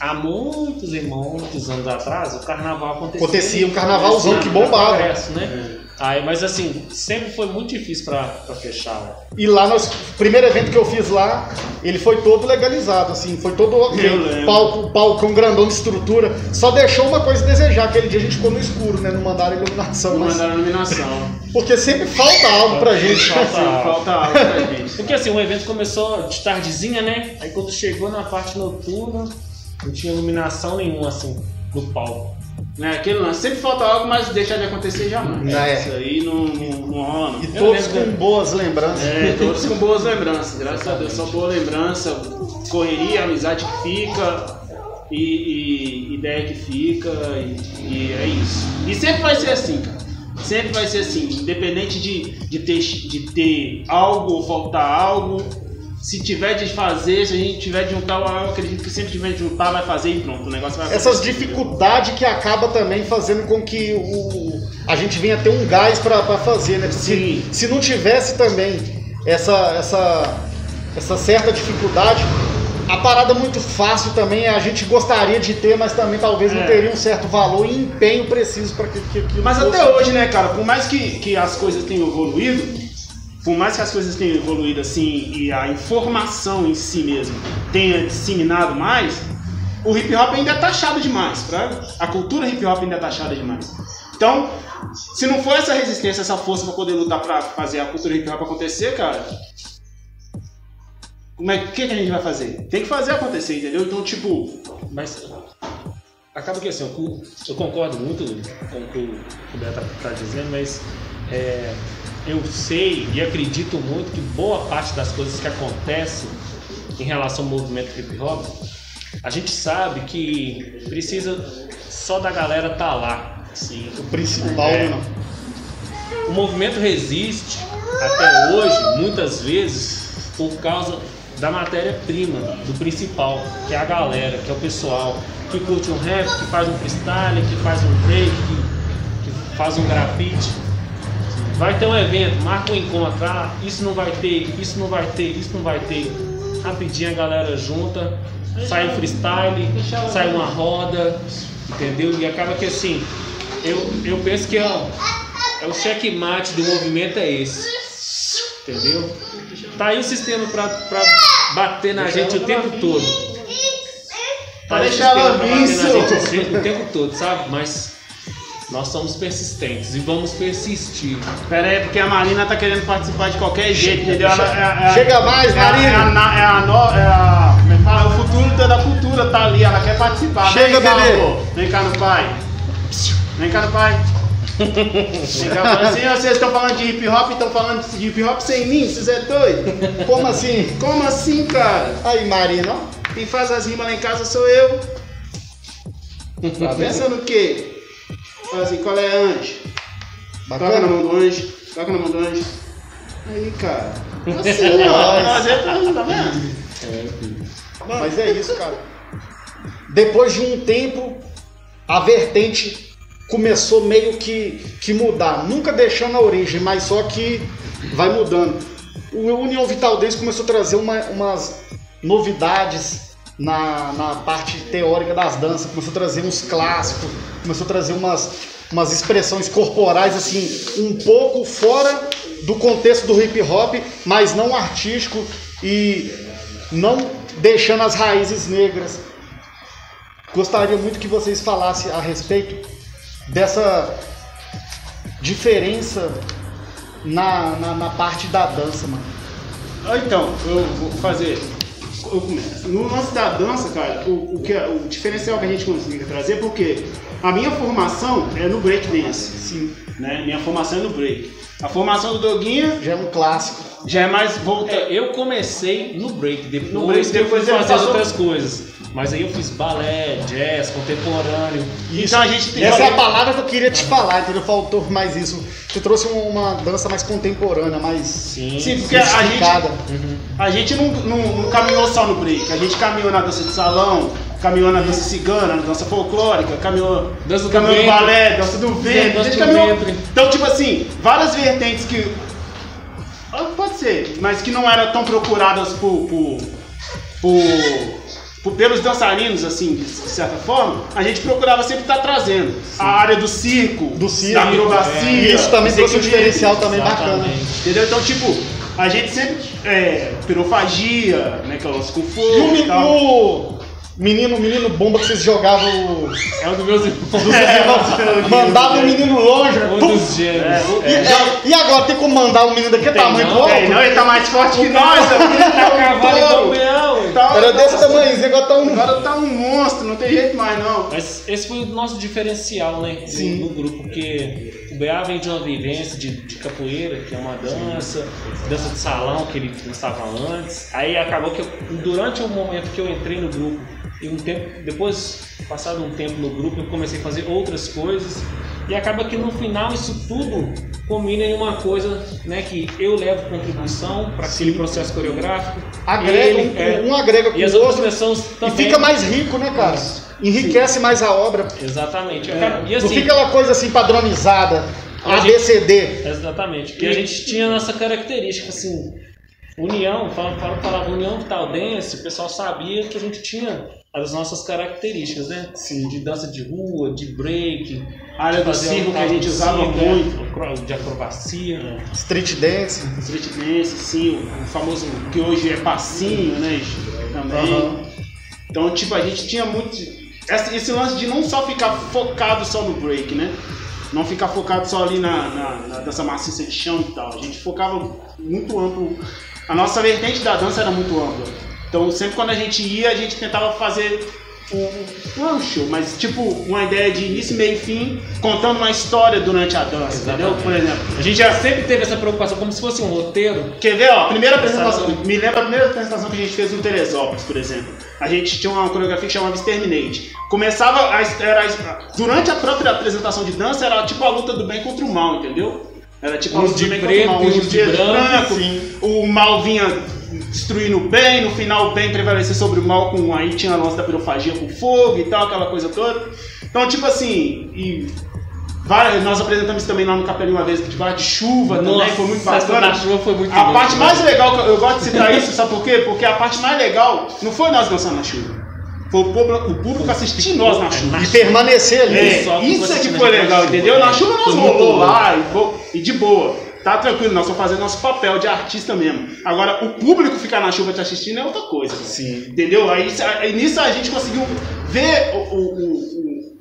há muitos e muitos anos atrás o carnaval acontecia. Acontecia um carnavalzão que bombava. Progresso, né? Aí, mas assim, sempre foi muito difícil pra, pra fechar. né? E lá, nós, o primeiro evento que eu fiz lá, ele foi todo legalizado, assim, foi todo ok. Palco, palcão grandão de estrutura. Só deixou uma coisa a desejar, aquele dia a gente ficou no escuro, né? Não mandaram iluminação, Não mas- mandaram iluminação. Porque sempre falta algo pra gente. Falta Sim, falta algo pra [LAUGHS] gente. Porque assim, o evento começou de tardezinha, né? Aí quando chegou na parte noturna, não tinha iluminação nenhuma, assim, no palco. É, aquele lance. Sempre falta algo, mas deixa de acontecer jamais. É. Isso aí não, não, não rola. não. E Eu todos lembro com boas lembranças. É, todos com boas lembranças. Graças a Deus, só boa lembrança. Correria, amizade que fica. E, e ideia que fica. E, e é isso. E sempre vai ser assim, cara. Sempre vai ser assim. Independente de, de, ter, de ter algo ou faltar algo. Se tiver de fazer, se a gente tiver de juntar, eu acredito que sempre tiver de juntar, vai fazer e pronto. O negócio vai Essas dificuldades que acaba também fazendo com que o, a gente venha ter um gás pra fazer, né? Se, Sim. se não tivesse também essa, essa, essa certa dificuldade, a parada muito fácil também a gente gostaria de ter, mas também talvez não É. teria um certo valor e empenho preciso para que, que aquilo Mas fosse. até hoje, né, cara, por mais que, que as coisas tenham evoluído, por mais que as coisas tenham evoluído assim e a informação em si mesmo tenha disseminado mais, o hip hop ainda é taxado demais, pra, a cultura hip hop ainda é taxada demais. Então, se não for essa resistência, essa força pra poder lutar pra fazer a cultura hip hop acontecer, cara, como é, que, que a gente vai fazer? Tem que fazer acontecer, entendeu? Então, tipo, Mas acaba que assim, eu, eu concordo muito com o que o Beto está dizendo, mas é, eu sei e acredito muito que boa parte das coisas que acontecem em relação ao movimento hip hop, a gente sabe que precisa só da galera estar lá. sim, O principal, É. né? não. O movimento resiste até hoje, muitas vezes, por causa da matéria-prima, do principal, que é a galera, que é o pessoal que curte um rap, que faz um freestyle, que faz um break, que, que faz um grafite. Vai ter um evento, marca um encontro, ah, isso não vai ter, isso não vai ter, isso não vai ter. Rapidinho a galera junta, sai um freestyle, sai uma roda, entendeu? E acaba que assim, eu, eu penso que é, o- é o checkmate do movimento é esse. Entendeu? Tá aí o sistema pra, pra bater na gente o tempo todo. Tá aí o sistema pra vir, bater na gente o tempo todo, sabe? Mas nós somos persistentes e vamos persistir. Pera aí, porque a Marina tá querendo participar de qualquer jeito, entendeu? Ela, é, é, Chega mais, é Marina. É a, na- é a, no- é a- como é fala? O futuro da- cultura tá ali, ela meu cá, bebê. pô. Vem cá no pai. Vem cá no pai. Vem cá, pai. Assim, vocês estão falando de hip hop, estão falando de hip hop sem mim, vocês é doido? Como assim? Como assim, cara? Aí, Marina, ó. Quem faz as rimas lá em casa sou eu. Tá pensando o quê? Fala assim, qual é anjo? Toca na Bacana? mão do anjo, toca na mão do anjo. Aí, cara. Assim, Ó, nós. às vezes, tá vendo? Mas é isso, cara. Depois de um tempo, a vertente começou meio que, que mudar. Nunca deixando a origem, mas só que vai mudando. O União Vital Days começou a trazer uma- umas novidades na, na parte teórica das danças. Começou a trazer uns clássicos, começou a trazer umas, umas expressões corporais, assim, um pouco fora do contexto do hip hop, mas não artístico e não deixando as raízes negras. Gostaria muito que vocês falassem a respeito dessa diferença na, na, na parte da dança, mano. Ah, Então, eu vou fazer. Eu começo. No lance da dança, cara, o, o, que, é- o diferencial que a gente consegue trazer é porque a minha formação é no break dance. Sim. Né? Minha formação é no break. A formação do Doguinha Já é um clássico. já é mais volta. É, eu comecei no break, depois, No break, eu depois fui ele fazer outras coisas. Mas aí eu fiz balé, jazz, contemporâneo. Então a gente tem. Essa é a palavra que eu queria te falar, entendeu? Faltou mais isso. Você trouxe um- uma dança mais contemporânea, mais Sim. Sim, porque a gente, sofisticada. a gente não, não, não caminhou só no break. A gente caminhou na dança de salão, caminhou na dança cigana, na dança folclórica, caminhou, Dança do caminhou no ventre. balé, dança do ventre. dança a gente caminhou. ventre. Então, tipo assim, várias vertentes que. Ah, Pode ser, mas que não eram tão procuradas por, por- por- pelos dançarinos, assim, de certa forma, a gente procurava sempre estar trazendo. A área do circo, Do circo, da acrobacia. E isso também trouxe um diferencial também bacana. Entendeu? Então, tipo, a gente sempre. É, pirofagia, né? Que é o lance com E o, fogo. e menino, menino bomba que vocês jogavam É um dos meus irmãos. [LAUGHS] dos irmãos, mandava o menino longe. Um dos gêmeos. E, é, e agora tem como mandar o menino daquele tamanho não, pro outro? É, não, ele tá mais forte que nós, tá Tá cavalo igual Tá- Era desse tamanhozinho, agora tá um. Agora tá um monstro, não tem jeito mais não. Mas esse foi o nosso diferencial, né? do- Sim. Do, grupo, porque o BA vem de uma vivência de, de capoeira, que é uma dança, dança de salão que ele dançava antes. Aí acabou que eu- durante o momento que eu entrei no grupo, e um tempo, depois, passado um tempo no grupo, eu comecei a fazer outras coisas. E acaba que no final isso tudo combina em uma coisa, né? Que eu levo contribuição para aquele processo coreográfico. Agrega, ele, um, é, um agrega com e as outras outro. pessoas E também. fica mais rico, né, cara? Enriquece mais a obra. Exatamente. É, E não assim, fica aquela coisa assim padronizada. A A, gente- B, C, D. Exatamente. E a gente tinha nossa característica, assim, união, falando fala, falava união vital dance, o pessoal sabia que a gente tinha as nossas características, né? Sim. De dança de rua, de break, A área do circo que a gente usava muito. de acrobacia. né? Street dance. Street dance, sim, o famoso que hoje é passinho, né? Também. Aham. Então, tipo, a gente tinha muito. Esse, esse lance de não só ficar focado só no break, né? Não ficar focado só ali na, na, na dança maciça de chão e tal. A gente focava muito amplo. A nossa vertente da dança era muito ampla. Então, sempre quando a gente ia, a gente tentava fazer um, não um show, mas tipo uma ideia de início, meio e fim, contando uma história durante a dança, entendeu? Exatamente. Por exemplo, A gente já sempre teve essa preocupação, como se fosse um roteiro. Quer ver, ó, a primeira apresentação, me lembra a primeira apresentação que a gente fez no Teresópolis, por exemplo. A gente tinha uma coreografia que chamava Exterminate. Começava, a, era, durante a própria apresentação de dança, era tipo a luta do bem contra o mal, entendeu? Era tipo a luta do bem preto contra o mal, de branco, sim. o mal vinha destruindo o bem, no final o bem prevalecer sobre o mal, com aí tinha a lance da pirofagia com fogo e tal, aquela coisa toda. Então, tipo assim, e várias- nós apresentamos também lá no Capelinho uma vez, de bar de chuva também, foi muito bacana. chuva foi muito A louca, parte né? mais legal, eu, gosto de citar isso, sabe por quê? Porque a parte mais legal não foi nós dançando na chuva. Foi o público, o público assistir nós na chuva. E permanecer ali. É, isso é que foi legal, entendeu? Na chuva nós rolou lá e, e de boa. Tá tranquilo, nós estamos fazendo nosso papel de artista mesmo. Agora, o público ficar na chuva te assistindo é outra coisa. Sim. Entendeu? Aí, aí nisso a gente conseguiu ver o. o- o- o-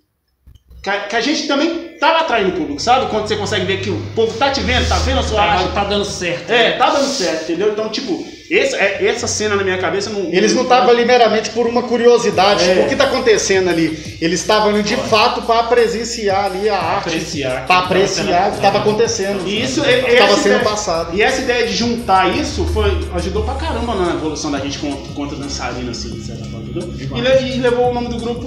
que, a, que a gente também tava atraindo o público, sabe? Quando você consegue ver que o povo tá te vendo, tá vendo a sua arte, Tá, tá dando certo. é, tá dando certo, entendeu? Então, tipo, esse, é, essa cena na minha cabeça não. Eles não estavam ali meramente por uma curiosidade, É. tipo, o que está acontecendo ali? Eles estavam ali de fato para presenciar ali a arte, Apreciar. para apreciar o que estava acontecendo, E isso é, estava essa sendo ideia- passado. E essa ideia de juntar isso foi, ajudou pra caramba na evolução da gente contra, contra dançarina, assim, de certa forma? E, e levou o nome do grupo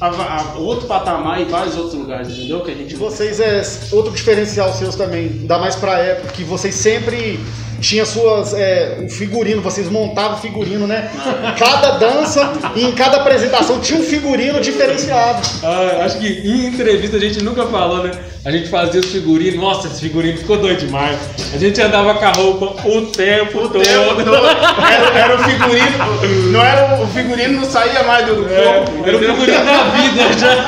a, a- outro patamar e vários outros lugares, entendeu? Que a gente vocês é outro diferencial seus também, ainda mais pra época que vocês sempre tinham suas é, o figurino, vocês montavam figurino, né? Cada dança e em cada apresentação tinha um figurino diferenciado. Ah, acho que em entrevista a gente nunca falou, né? A gente fazia os figurinos, nossa, esse figurino ficou doido demais. A gente andava com a roupa o tempo todo. tempo todo. Era, era o figurino, não era o, o figurino não saía mais do corpo. É, era o figurino da vida já.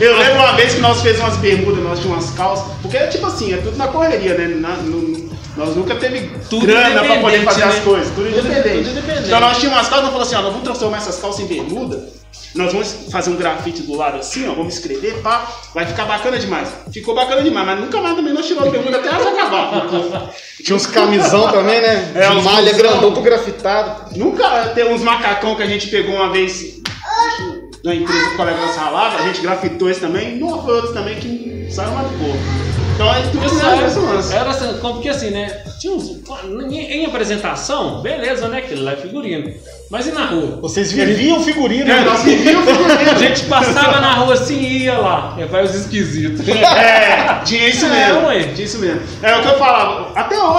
Eu lembro uma vez que nós fizemos umas bermudas, nós tínhamos umas calças, porque é tipo assim, é tudo na correria, né? Na- no- nós nunca teve Tudo grana pra poder fazer as né? coisas, tudo independente. tudo independente. Então nós tínhamos umas calças, nós falamos assim, ó, nós vamos transformar essas calças em bermuda, nós vamos fazer um grafite do lado assim, ó, vamos escrever, pá, vai ficar bacana demais. Ficou bacana demais, mas nunca mais também nós tiramos a bermuda até elas acabar. [LAUGHS] Tinha uns camisão também, né? É, uns malha camisão. grandão, tudo grafitado. Nunca tem uns macacão que a gente pegou uma vez na empresa que o colega ralava, a gente grafitou esse também, e não foi outros também que saiu mais de pouco. Então é tudo isso Era, esse lance. era assim, como- porque assim, né? Tinha uns, em, em apresentação, beleza, né? Aquele lá é figurino. Mas e na rua? Vocês viviam figurino. É, né? nós vivíamos A figurino. gente passava na rua assim e ia lá. E vai os esquisitos. É, tinha isso É, mesmo. ué. Tinha isso mesmo. É o que eu falava. Até hoje,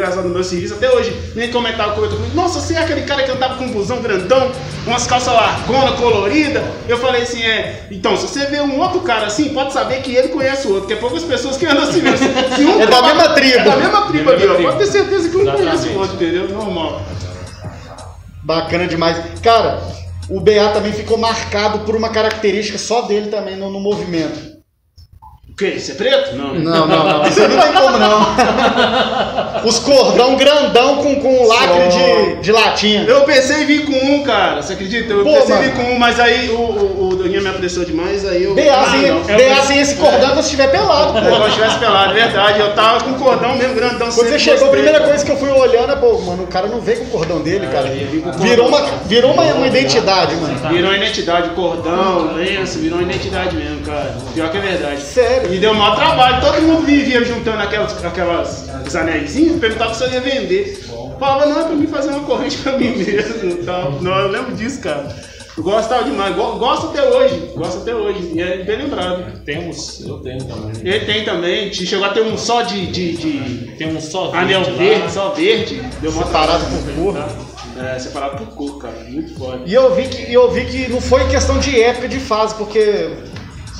engraçado no meu serviço, até hoje, nem comentava com comigo. Nossa, você é aquele cara que andava com um busão grandão, umas calças largona, colorida. Eu falei assim, é. Então, se você vê um outro cara assim, pode saber que ele conhece o outro, que é poucas pessoas que andam assim mesmo. [LAUGHS] Se um É da mesma tribo. É da mesma tribo ali, ó. Pode ter certeza que um conhece o outro, entendeu? Normal. Bacana demais. Cara, o BA também ficou marcado por uma característica só dele também no, no movimento. O quê? Você é preto? Não. Não, não, não. [LAUGHS] Isso aí não tem como não. Os cordão grandão com, com lacre de, de latinha. Eu pensei em vir com um, cara. Você acredita? Eu Pô, pensei em vir com um, mas aí o, o, o Doninha me apressou demais, aí eu. Sem, Ah, sem esse cordão quando estiver pelado. Se eu estivesse pelado, é verdade. Eu tava com cordão mesmo, grandão. Quando você chegou, a primeira coisa que eu fui olhando é, pô, mano, o cara não veio com o cordão dele, cara. com o Virou uma, cordão. virou uma, uma identidade, mano. Virou uma identidade, cordão, lenço, virou uma identidade mesmo, cara. Pior que é verdade. Sério. E deu maior trabalho. Todo mundo vivia juntando aquelas, aquelas os anéisinhos, perguntava se eu ia vender. Falava, não, é pra mim fazer uma corrente pra mim mesmo. Tal. Não, eu lembro disso, cara. Eu gostava demais, Go- gosto até hoje, gosto até hoje, e é bem lembrado. Temos, eu tenho também. Ele tem também, chegou a ter um só de, de, de Tem um só anel verde lá. verde, só verde, deu mó Separado por cor. perguntar. É, separado por cor, cara, muito foda. E eu vi que, e eu vi que não foi questão de época de fase, porque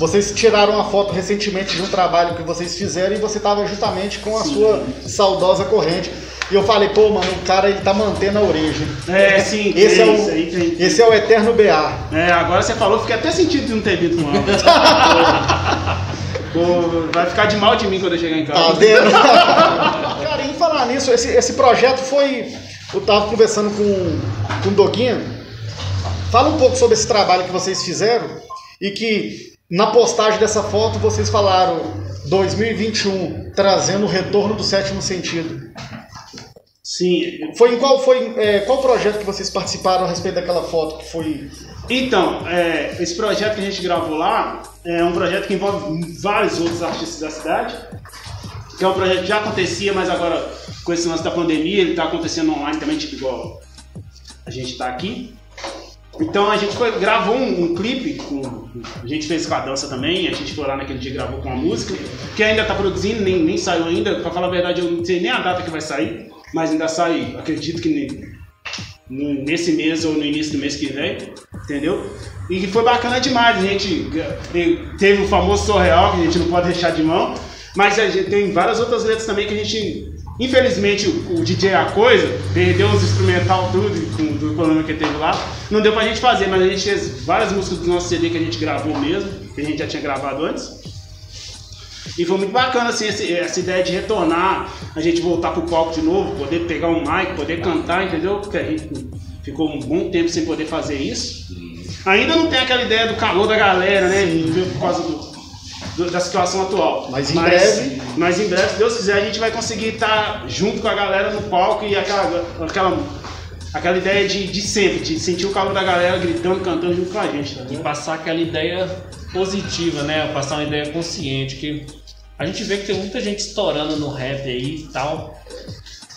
vocês tiraram uma foto recentemente de um trabalho que vocês fizeram e você estava justamente com a sua saudosa corrente. E eu falei, pô, mano, o cara ele tá mantendo a origem. É, sim, Esse tem é isso aí, o, tem. esse é o eterno BA. É, agora você falou, fiquei até sentido de não ter vindo ela. [LAUGHS] Pô, vai ficar de mal de mim quando eu chegar em casa. Tá? [LAUGHS] Cara, em falar nisso, esse, esse projeto foi. Eu tava conversando com, com o Doguinha. Fala um pouco sobre esse trabalho que vocês fizeram e que na postagem dessa foto vocês falaram 2021, trazendo o retorno do sétimo sentido. Sim, Foi em qual foi é, qual projeto que vocês participaram a respeito daquela foto que foi Então, é, esse projeto que a gente gravou lá é um projeto que envolve vários outros artistas da cidade. Que é um projeto que já acontecia, mas agora com esse lance da pandemia, ele está acontecendo online também, tipo igual a gente está aqui. Então a gente foi, gravou um, um clipe, com, a gente fez com a dança também, a gente foi lá naquele dia gravou com a música, que ainda está produzindo, nem, nem saiu ainda, pra falar a verdade eu não sei nem a data que vai sair, mas ainda sai, acredito que nesse mês ou no início do mês que vem, entendeu? E foi bacana demais, a gente eh, teve o famoso Sorreal, que a gente não pode deixar de mão, mas gente tem várias outras letras também que a gente, infelizmente, o, o DJ A Coisa perdeu os instrumental tudo com do problema que teve lá, não deu pra gente fazer, mas a gente fez várias músicas do nosso CD que a gente gravou mesmo, que a gente já tinha gravado antes. E foi muito bacana assim, essa ideia de retornar, a gente voltar pro palco de novo, poder pegar um mic, poder cantar, entendeu? Porque a gente ficou um bom tempo sem poder fazer isso. Ainda não tem aquela ideia do calor da galera, né? Por causa do, do- da situação atual. Mas em breve- Mas em breve, se Deus quiser, a gente vai conseguir estar junto com a galera no palco e aquela, aquela, aquela ideia de, de sempre, de sentir o calor da galera gritando, cantando junto com a gente, tá E passar aquela ideia positiva, né? Passar uma ideia consciente, que a gente vê que tem muita gente estourando no rap aí e tal.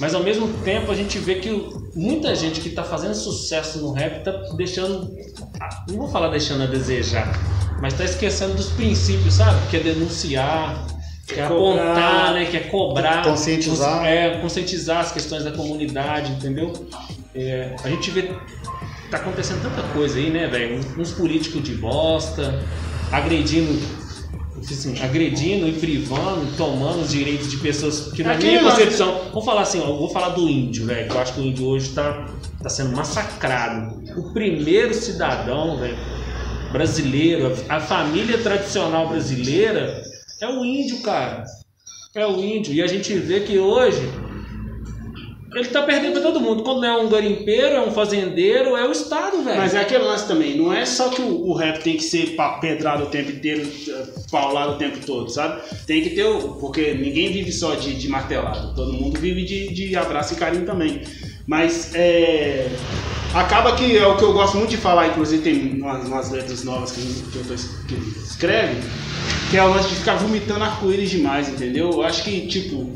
Mas ao mesmo tempo a gente vê que muita gente que tá fazendo sucesso no rap tá deixando. ah, Não vou falar deixando a desejar, mas tá esquecendo dos princípios, sabe? Que é denunciar, que é cobrar. apontar, né? Que é cobrar. Conscientizar. É, conscientizar as questões da comunidade, entendeu? É, a gente vê. Tá acontecendo tanta coisa aí, né, velho? Uns políticos de bosta, agredindo assim, agredindo e privando, tomando os direitos de pessoas que na Aquele minha lance- concepção, vamos falar assim, ó, vou falar do índio, velho, que eu acho que o índio hoje tá, tá sendo massacrado. O primeiro cidadão, velho, brasileiro, a, família tradicional brasileira é o índio, cara. É o índio. E a gente vê que hoje ele tá perdendo pra todo mundo. Quando é um garimpeiro, é um fazendeiro, é o Estado, velho. Mas é aquele lance também, não é só que o, rap tem que ser pedrado o tempo inteiro, eh, paulado o tempo todo, sabe? Tem que ter o. Porque ninguém vive só de, de martelado, todo mundo vive de, de abraço e carinho também. Mas é. Acaba que é o que eu gosto muito de falar, inclusive tem umas, umas letras novas que, que eu tô, que escreve, que é o lance de ficar vomitando arco-íris demais, entendeu? Eu acho que, tipo,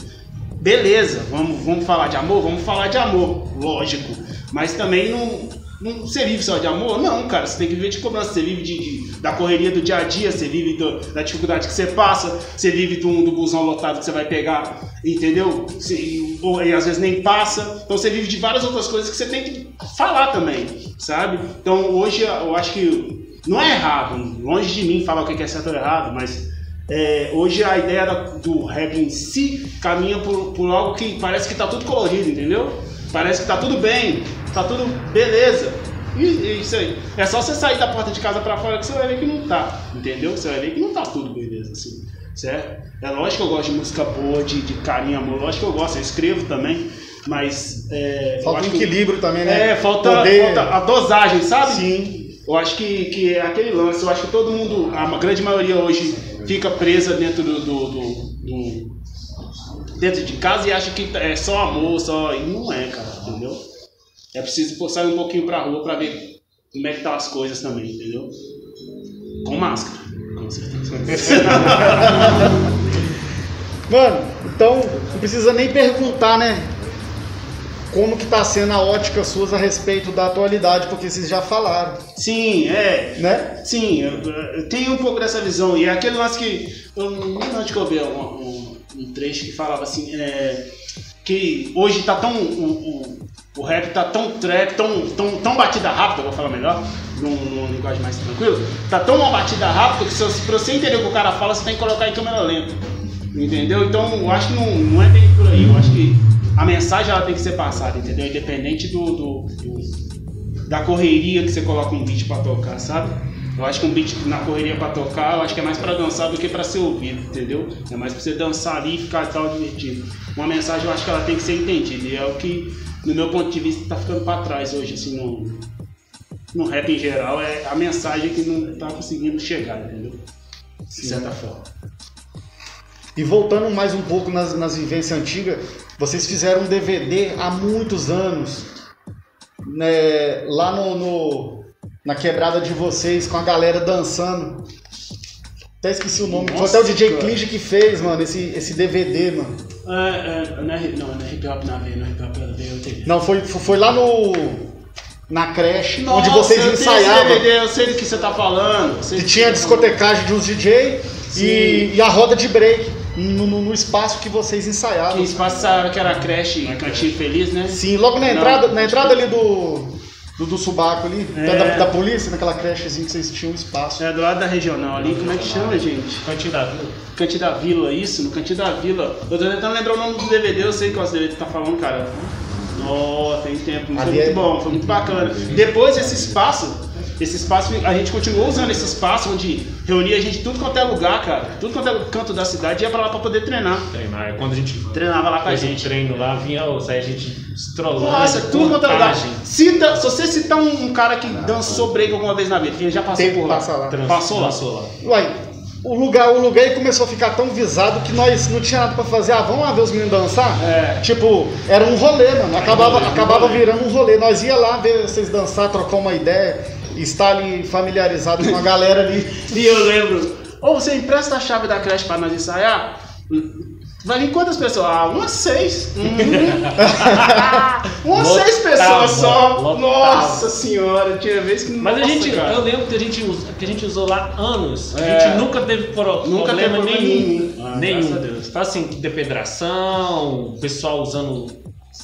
beleza, vamos, vamos falar de amor? Vamos falar de amor, lógico. Mas também não, não. Você vive só de amor? Não, cara, você tem que viver de cobrança. Você vive de, de- da correria do dia a dia, você vive do- da dificuldade que você passa, você vive do, do busão lotado que você vai pegar, entendeu? Você- ou, e às vezes nem passa. Então você vive de várias outras coisas que você tem que falar também, sabe? Então hoje eu acho que não é errado, longe de mim falar o que é certo ou errado, mas é, hoje a ideia do rap em si caminha por, por algo que parece que tá tudo colorido, entendeu? Parece que tá tudo bem, tá tudo beleza. Isso aí. É só você sair da porta de casa pra fora que você vai ver que não tá, entendeu? Você vai ver que não tá tudo beleza assim, certo? É lógico que eu gosto de música boa, de, de carinho, amor, lógico que eu gosto, eu escrevo também, mas. É, Falta um que- equilíbrio também, né? é, falta, Poder- falta a dosagem, sabe? Sim. Eu acho que, que é aquele lance, eu acho que todo mundo, a grande maioria hoje fica presa dentro do, do- do- do- dentro de casa e acha que é só amor, só. E não é, cara, entendeu? É preciso sair um pouquinho pra rua pra ver como é que tá as coisas também, entendeu? Com máscara, com certeza. [LAUGHS] Mano, então não precisa nem perguntar, né? Como que tá sendo a ótica suas a respeito da atualidade, porque vocês já falaram, Sim, é. né? Sim, eu, eu tenho um pouco dessa visão. E é aquele lance que. Eu onde que eu vi um, um, um trecho que falava assim. é, que hoje tá tão. O, o, o rap tá tão trap, tão, tão, tão batida rápida, vou falar melhor, num, num linguagem mais tranquilo. Tá tão uma batida rápida que se, pra você entender o que o cara fala, você tem que colocar em câmera lenta. Entendeu? Então eu acho que não, não é bem por aí. Eu acho que a mensagem ela tem que ser passada, entendeu? Independente do- do- do da correria que você coloca um beat pra tocar, sabe? Eu acho que um beat na correria pra tocar, eu acho que é mais pra dançar do que pra ser ouvido, entendeu? É mais pra você dançar ali e ficar tal divertido. Uma mensagem eu acho que ela tem que ser entendida e é o que, no meu ponto de vista, tá ficando pra trás hoje, assim, no, no rap em geral, é a mensagem que não tá conseguindo chegar, entendeu? De certa forma. E voltando mais um pouco nas, nas vivências antigas, vocês fizeram um DVD há muitos anos, né, lá no, no- na quebrada de vocês, com a galera dançando. Até esqueci o nome. Foi Nossa, até o DJ cara. Clinge que fez, mano, esse, esse DVD, mano. É, é, não, é, não, não é hip hop na veia, não é hip hop na veia, eu entendi. Não, foi, foi lá no. Na creche, onde Nossa, vocês eu tenho esse ensaiavam. DVD, eu sei do que você tá falando. E que tinha a tá discotecagem de uns DJ e, e a roda de break no, no- no espaço que vocês ensaiavam. Que espaço que era a creche, Cantinho Feliz, né? Sim, logo na Não. entrada, na entrada ali do, do, do subaco ali, É. perto da, da polícia, naquela crechezinha que vocês tinham espaço. É do lado da regional ali, como é que chama, gente? Cantinho da Vila. Cantinho da Vila, isso, no Cantinho da Vila. Eu tô tentando lembrar o nome do DVD, eu sei qual DVD tu tá falando, cara. Nossa, tem tempo, mas foi Ali muito é- bom, foi muito bacana. Depois esse espaço, esse espaço, a gente continuou usando esse espaço onde reunia a gente tudo quanto é lugar, cara. Tudo quanto é canto da cidade ia pra lá pra poder treinar. Treinar. Quando a gente Treinava lá com a fazia gente. treino lá, vinha, sai a gente estrolando. Nossa, tudo quanto é lugar. Cita, se você citar um, um cara que dançou break alguma vez na vida, que já passou por lá. lá. Trans- Passou lá. Passou lá. Uai, o lugar, o lugar aí começou a ficar tão visado que nós não tinha nada pra fazer. Ah, vamos lá ver os meninos dançar? É. Tipo, era um rolê, mano. Acabava, um acabava virando um rolê. Nós ia lá ver vocês dançar, trocar uma ideia, estar ali familiarizado com a galera ali. [LAUGHS] E eu lembro, ou você empresta a chave da creche pra nós ensaiar? Vai vir quantas pessoas? Ah, umas seis. Uhum. [LAUGHS] umas Lotava, seis pessoas só. lotava. Nossa senhora, tinha vez que Mas a gente, cara. eu lembro que a gente, us- que a gente usou lá anos. A É. gente nunca teve pro- Nunca problema teve problema nenhum. nenhum. Ah, nenhum. graças a Deus. Tá assim, depedração, o pessoal usando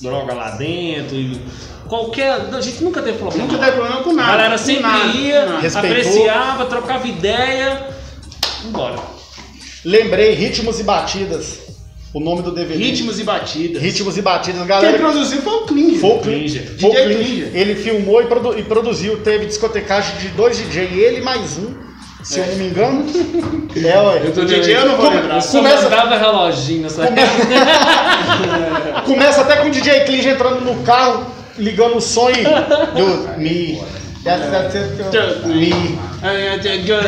droga lá dentro. E qualquer. A gente nunca teve problema. Nunca teve problema com A nada. galera com sempre nada, ia, nada. Apreciava, trocava ideia. Embora. Lembrei Ritmos e Batidas. O nome do DVD. Ritmos e batidas. Ritmos e Batidas. Quem Galera, produziu foi o Klinger. Foi o Klinger. DJ. Klinger. Ele filmou e, produ- e produziu. Teve discotecagem de dois DJ, ele mais um, se eu não me engano. É, ué. Eu tô O DJ eu não vou lembrar. Eu só Começa- mandava reloginho nessa [LAUGHS] Começa até com o DJ Klinger entrando no carro, ligando o som e. Do, me. That's, that's it, me.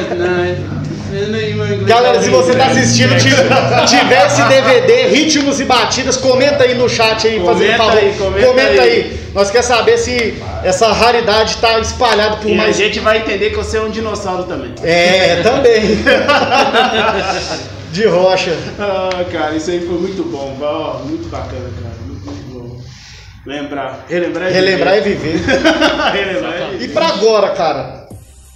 Good night. Galera, se você tá assistindo, tiver, esse DVD, ritmos e batidas, comenta aí no chat aí, fazendo Comenta favor. aí, comenta aí. Nós quer saber se essa raridade tá espalhada por E a mais. gente vai entender que você é um dinossauro também. É, [LAUGHS] também. [LAUGHS] De rocha. Ah, cara, isso aí foi muito bom. Ó, muito bacana, cara. Muito, muito bom. Lembrar. Relembrar e Relembrar [LAUGHS] e viver. viver. Relembrar e E pra agora, cara,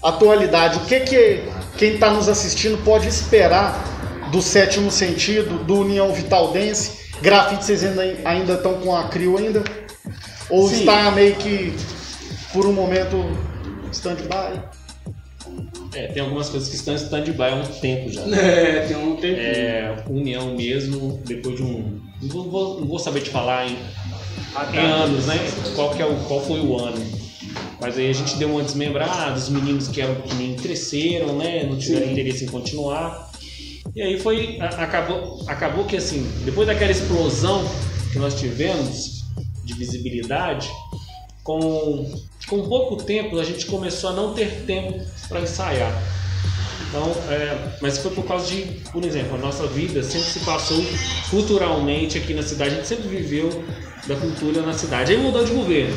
atualidade, o que que quem tá nos assistindo pode esperar do sétimo sentido, do União Vital Dance? Grafite vocês ainda ainda estão com a Crio ainda? Ou Sim. está meio que por um momento stand-by? É, tem algumas coisas que estão em stand-by há um tempo já. É, tem um tempinho. É, união mesmo, depois de um. Não vou, não vou saber te falar em, Ah, tá. em anos, né? Qual, que é o, qual foi o ano. Mas aí a gente deu uma desmembrada, os meninos que eram pequenininhos cresceram, né? Não tiveram Sim. interesse em continuar. E aí foi. a- acabou, acabou que assim, depois daquela explosão que nós tivemos de visibilidade, com, com pouco tempo a gente começou a não ter tempo para ensaiar. Então, é, mas foi por causa de, por exemplo, a nossa vida sempre se passou culturalmente aqui na cidade, a gente sempre viveu da cultura na cidade. Aí mudou de governo.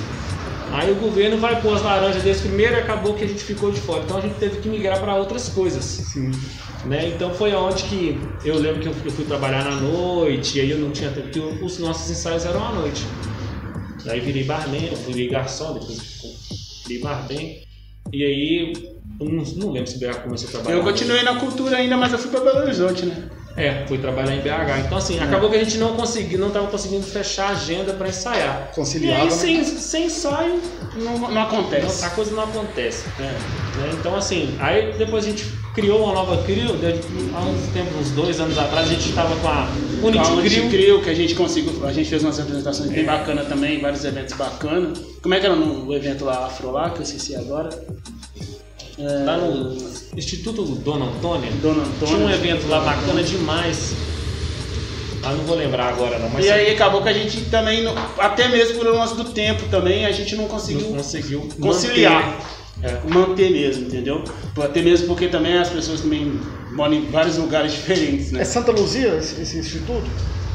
Aí o governo vai pôr as laranjas deles primeiro e acabou que a gente ficou de fora. Então a gente teve que migrar para outras coisas. Né? Então foi onde que eu lembro que eu eu fui trabalhar na noite, e aí eu não tinha tempo, porque os nossos ensaios eram à noite. Aí virei barman, virei garçom, depois virei barman. E aí, não, lembro se BH começou a trabalhar. Eu continuei na cultura ainda, mas eu fui pra Belo Horizonte, né? É, fui trabalhar em BH. Então assim, acabou que a gente não conseguiu, não estava conseguindo fechar a agenda para ensaiar. E Conciliava, aí, né? sem, sem ensaio, Não, não não- acontece. a coisa não acontece. É. né? Então assim, aí depois a gente criou uma nova CRIO, de- há uns tempos, uns dois anos atrás, a gente estava com a a Unity. Crio, que a gente conseguiu, a gente fez umas apresentações bem bacanas também, vários eventos bacanas. Como é que era no o evento lá, Afro lá, que eu esqueci agora? É, Lá no Instituto Dona Antônia. Dona Antônia. Tinha um evento lá bacana demais. Ah, não vou lembrar agora não, mas E aí acabou que a gente também, não- até mesmo por lance do tempo também, a gente não não conseguiu conseguiu conciliar. manter. É. manter mesmo, entendeu? Até mesmo porque também as pessoas também moram em vários lugares [LAUGHS] diferentes, né? É Santa Luzia esse, esse instituto?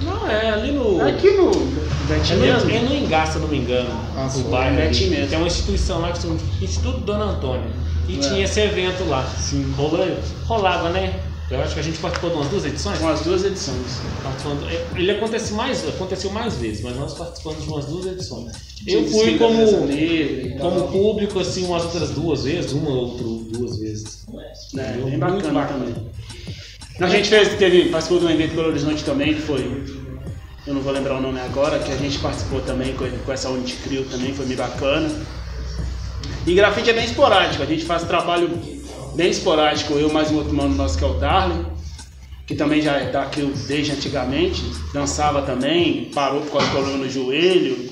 Não, é ali no. Aqui no É Betinho no, mesmo? é no Engar, se não me engano. Ah, o bairro. é. Betim mesmo. Tem uma instituição lá que chama Instituto Dona Antônia. E É. tinha esse evento lá. Sim. Rolou, rolava, né? Eu acho que a gente participou de umas duas edições. Com as duas edições. Participando- Ele aconteceu mais, aconteceu mais vezes, mas nós participamos de umas duas edições. Eu fui como, como público, assim, umas outras duas vezes, uma ou outra duas vezes. É, Entendeu? bem Muito bacana, também. A gente fez, teve, participou de um evento Belo Horizonte também, que foi, eu não vou lembrar o nome agora, que a gente participou também com, com essa Unity Crio também, foi bem bacana. E grafite é bem esporádico, a gente faz trabalho bem esporádico, eu mais um outro mano nosso que é o Darley, que também já é da Crio desde antigamente, dançava também, parou por causa do problema no joelho,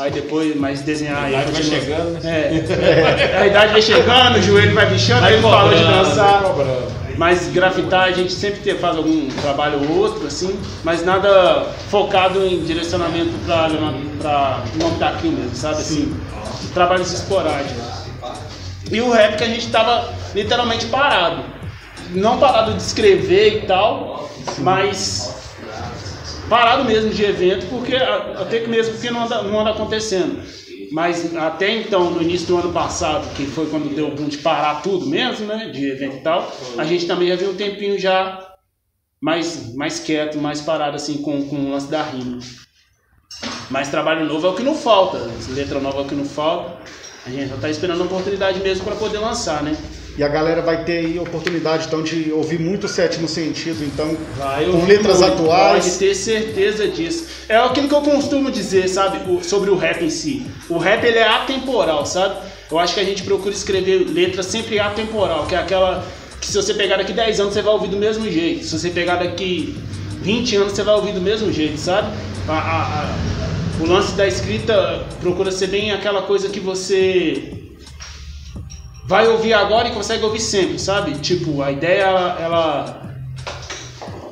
aí depois, mais desenhar aí. A idade vai continua- chegando, né? É, [LAUGHS] a idade vai chegando, o joelho vai bichando, aí ele parou de dançar. Mas grafitar a gente sempre faz algum trabalho ou outro, assim, mas nada focado em direcionamento para o nome mesmo, sabe? Assim, trabalhos esporádicos. E o rap que a gente tava literalmente parado. não parado de escrever e tal, mas parado mesmo de evento, porque até que mesmo porque não anda, não anda acontecendo. Mas até então, no início do ano passado, que foi quando deu o boom de parar tudo mesmo, né? De evento e tal, a gente também já viu um tempinho já mais, mais quieto, mais parado assim com, com o lance da rima. Mas trabalho novo é o que não falta, letra nova é o que não falta. A gente só tá esperando a oportunidade mesmo para poder lançar, né? E a galera vai ter aí oportunidade então de ouvir muito o sétimo sentido, então Vai com letras muito, atuais. Pode ter certeza disso. É aquilo que eu costumo dizer, sabe, o- sobre o rap em si. O rap ele é atemporal, sabe? Eu acho que a gente procura escrever letras sempre atemporal, que é aquela que se você pegar daqui 10 anos você vai ouvir do mesmo jeito. Se você pegar daqui 20 anos você vai ouvir do mesmo jeito, sabe? A- a- a- o lance da escrita procura ser bem aquela coisa que você vai ouvir agora e consegue ouvir sempre, sabe? Tipo, a ideia ela, ela,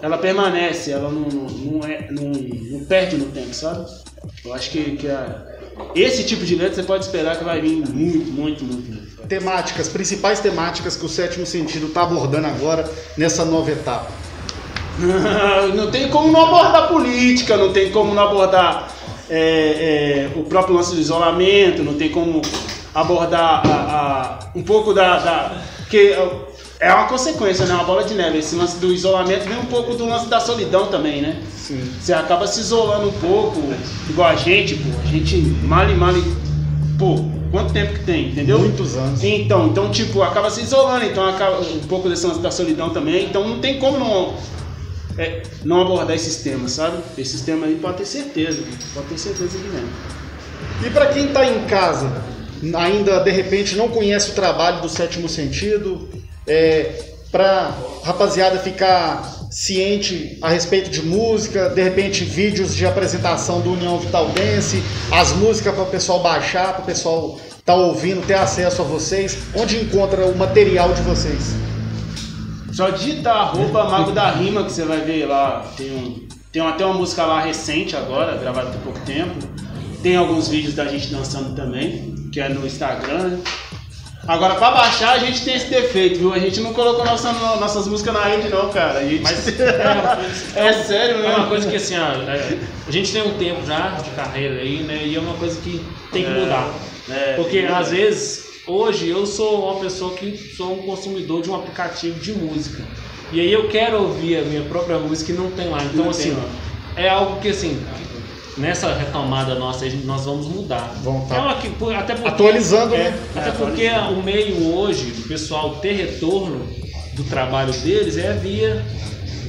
ela permanece, ela não, não, é, não, não perde no tempo, sabe? Eu acho que, que a- esse tipo de letra você pode esperar que vai vir muito, muito, muito. muito. Temáticas, principais temáticas que o sétimo sentido está abordando agora nessa nova etapa. [LAUGHS] não tem como não abordar política, não tem como não abordar é, é, o próprio lance do isolamento, não tem como abordar a- a- um pouco da. da que é uma consequência, né? Uma bola de neve. Esse lance do isolamento vem um pouco do lance da solidão também, né? Sim. Você acaba se isolando um pouco, igual a gente, pô. A gente male, male. Pô, quanto tempo que tem, entendeu? Muitos anos. Então, então, tipo, acaba se isolando, então acaba um pouco desse lance da solidão também, então não tem como não, é, não abordar esses temas, sabe? Esses temas aí pode ter certeza, pode ter certeza que vem. E para quem está em casa, ainda de repente não conhece o trabalho do sétimo sentido, é, para rapaziada ficar ciente a respeito de música, de repente vídeos de apresentação do União Vital Dance, as músicas para o pessoal baixar, para o pessoal estar ouvindo, ter acesso a vocês, onde encontra o material de vocês? Só digita arroba Mago da Rima que você vai ver lá, tem, um, tem até uma música lá recente agora, gravada por pouco tempo, tem alguns vídeos da gente dançando também, que é no Instagram, né? Agora, pra baixar, a gente tem esse defeito, viu? A gente não colocou nossa, nossas músicas na rede, não, cara. Gente... Mas [LAUGHS] é coisa- É sério É mesmo? uma coisa que assim, ó, é, a gente tem um tempo já de carreira aí, né? E é uma coisa que tem que É, mudar. é, Porque às vezes, hoje eu sou uma pessoa que sou um consumidor de um aplicativo de música. E aí eu quero ouvir a minha própria música e não tem lá. Então Não assim, tem é algo que assim, nessa retomada nossa nós vamos mudar. Vamos tá. É uma que- até porque, Atualizando, é, né? Até É, porque o meio hoje, o pessoal ter retorno do trabalho deles é via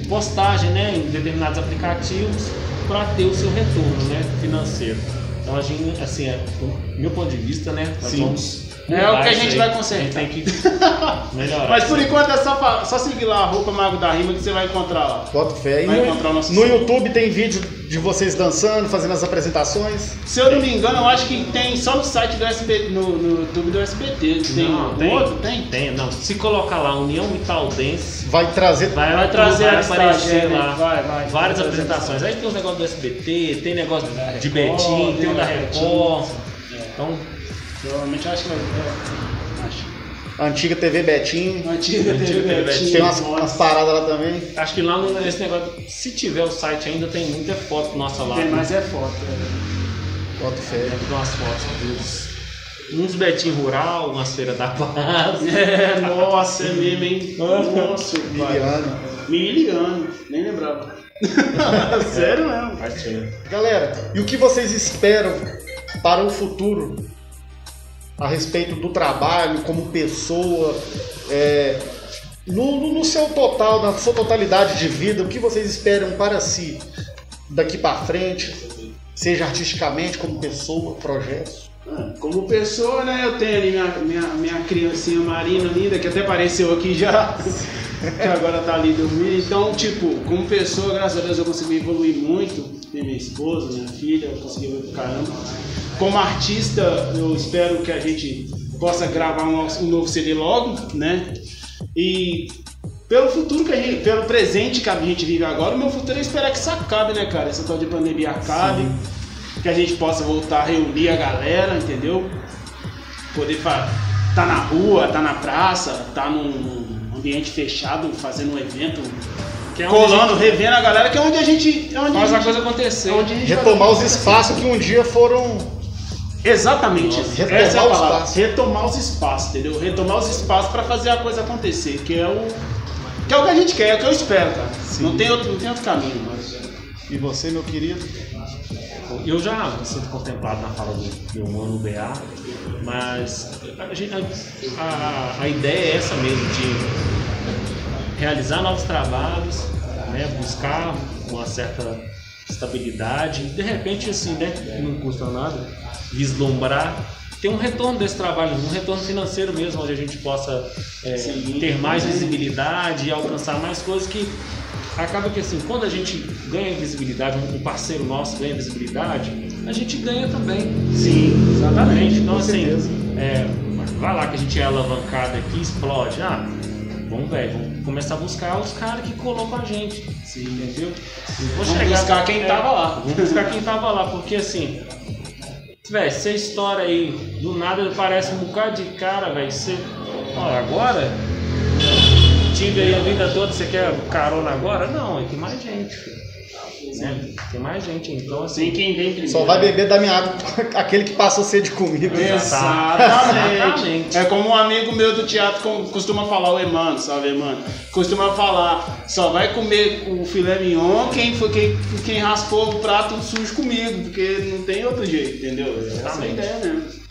postagem, né, em determinados aplicativos para ter o seu retorno, né, financeiro. Então a gente, assim, é, do meu ponto de vista, né, nós Sim. vamos É o que a gente aí. vai consertar. A gente tem que [LAUGHS] melhorar. Mas por enquanto é só, só seguir lá, arroba Mago da Rima, que você vai encontrar lá. Bota fé. E Vai no, encontrar o nosso no. YouTube tem vídeo de vocês dançando, fazendo as apresentações. Se eu não me engano, eu acho que tem só no site do SBT, no, no YouTube do SBT. Tem, Não, tem, outro? Tem? Tem, não. Se colocar lá União Vital Dance, Vai trazer vai, Vai trazer vai a aparecer lá né? Vai, vai. várias apresentações. Aí tem os negócios do SBT, tem negócio de Record, Betim, tem o da Record. É. Então, Provavelmente eu acho que vai. É, acho. a antiga TV Betinho. Antiga Antiga TV TV Betinho, Tem umas, umas paradas lá também. acho que lá nesse negócio, se tiver o site ainda, tem muita foto nossa lá. Tem né? mais é foto. é. Fé. Deve ter umas fotos dos. Uns Betim Rural, umas feiras da paz. É, nossa, é mesmo, hein? [LAUGHS] Nossa. Miliano. Miliano, nem lembrava. [LAUGHS] Sério mesmo. Galera, e o que vocês esperam para o futuro a respeito do trabalho como pessoa, é, no, no- no seu total, na sua totalidade de vida, o que vocês esperam para si daqui para frente, seja artisticamente, como pessoa, projetos? Ah, Como pessoa, né, eu tenho ali minha, minha, minha criancinha Marina linda, que até apareceu aqui já, [LAUGHS] que agora tá ali dormindo. Então, tipo, como pessoa, graças a Deus eu consegui evoluir muito. Tem minha esposa, minha filha, eu consegui evoluir caramba. Como artista, eu espero que a gente possa gravar um, um novo CD logo, né? E pelo futuro que a gente, pelo presente que a gente vive agora, o meu futuro é esperar que isso acabe, né, cara? Essa tal de pandemia acabe, que a gente possa voltar a reunir a galera, entendeu? Poder fa- tá na rua, tá na praça, tá num, num ambiente fechado, fazendo um evento, Que é a colando, gente revendo a galera, que é onde a gente. É onde faz a a gente, coisa acontecer. é onde a gente Retomar a os espaços que um dia foram. Exatamente. retomar Essa é a os palavra. espaços. Retomar os espaços, entendeu? Retomar os espaços para fazer a coisa acontecer, que é o que é o que a gente quer, é o que eu espero, cara. Não tem outro, não tem outro caminho, mas E você, meu querido? Eu já me sinto contemplado na fala do meu mano BA, mas a, gente- a- a- a ideia é essa mesmo, de realizar novos trabalhos, né, buscar uma certa estabilidade, e de repente assim, né, que não custa nada, vislumbrar ter um retorno desse trabalho, um retorno financeiro mesmo, onde a gente possa é, Sim. ter mais visibilidade e alcançar mais coisas que acaba que assim, quando a gente ganha visibilidade, um parceiro nosso ganha visibilidade, a gente ganha também. sim, exatamente. Então com assim, é, vai lá que a gente é alavancado aqui, explode. Ah, vamos velho, vamos começar a buscar os caras que colocam a gente. Sim. Entendeu? Vamos buscar quem é, tava lá. Vamos buscar quem tava lá, porque assim, velho, você história aí, do nada parece um bocado de cara, velho. Você. Olha, agora tive aí a vida toda, você quer carona agora? Não, é tem mais gente, filho. Né? Tem mais gente, então assim. Assim, quem vem primeiro. Só vai beber da minha água [LAUGHS] aquele que passou sede comigo. Exatamente. Exatamente. É como um amigo meu do teatro costuma falar, o Emano, sabe, Emano? Costuma falar, só vai comer o filé mignon quem, foi, quem, quem raspou o prato sujo comigo, porque não tem outro jeito, entendeu? Essa é a Exatamente. ideia mesmo.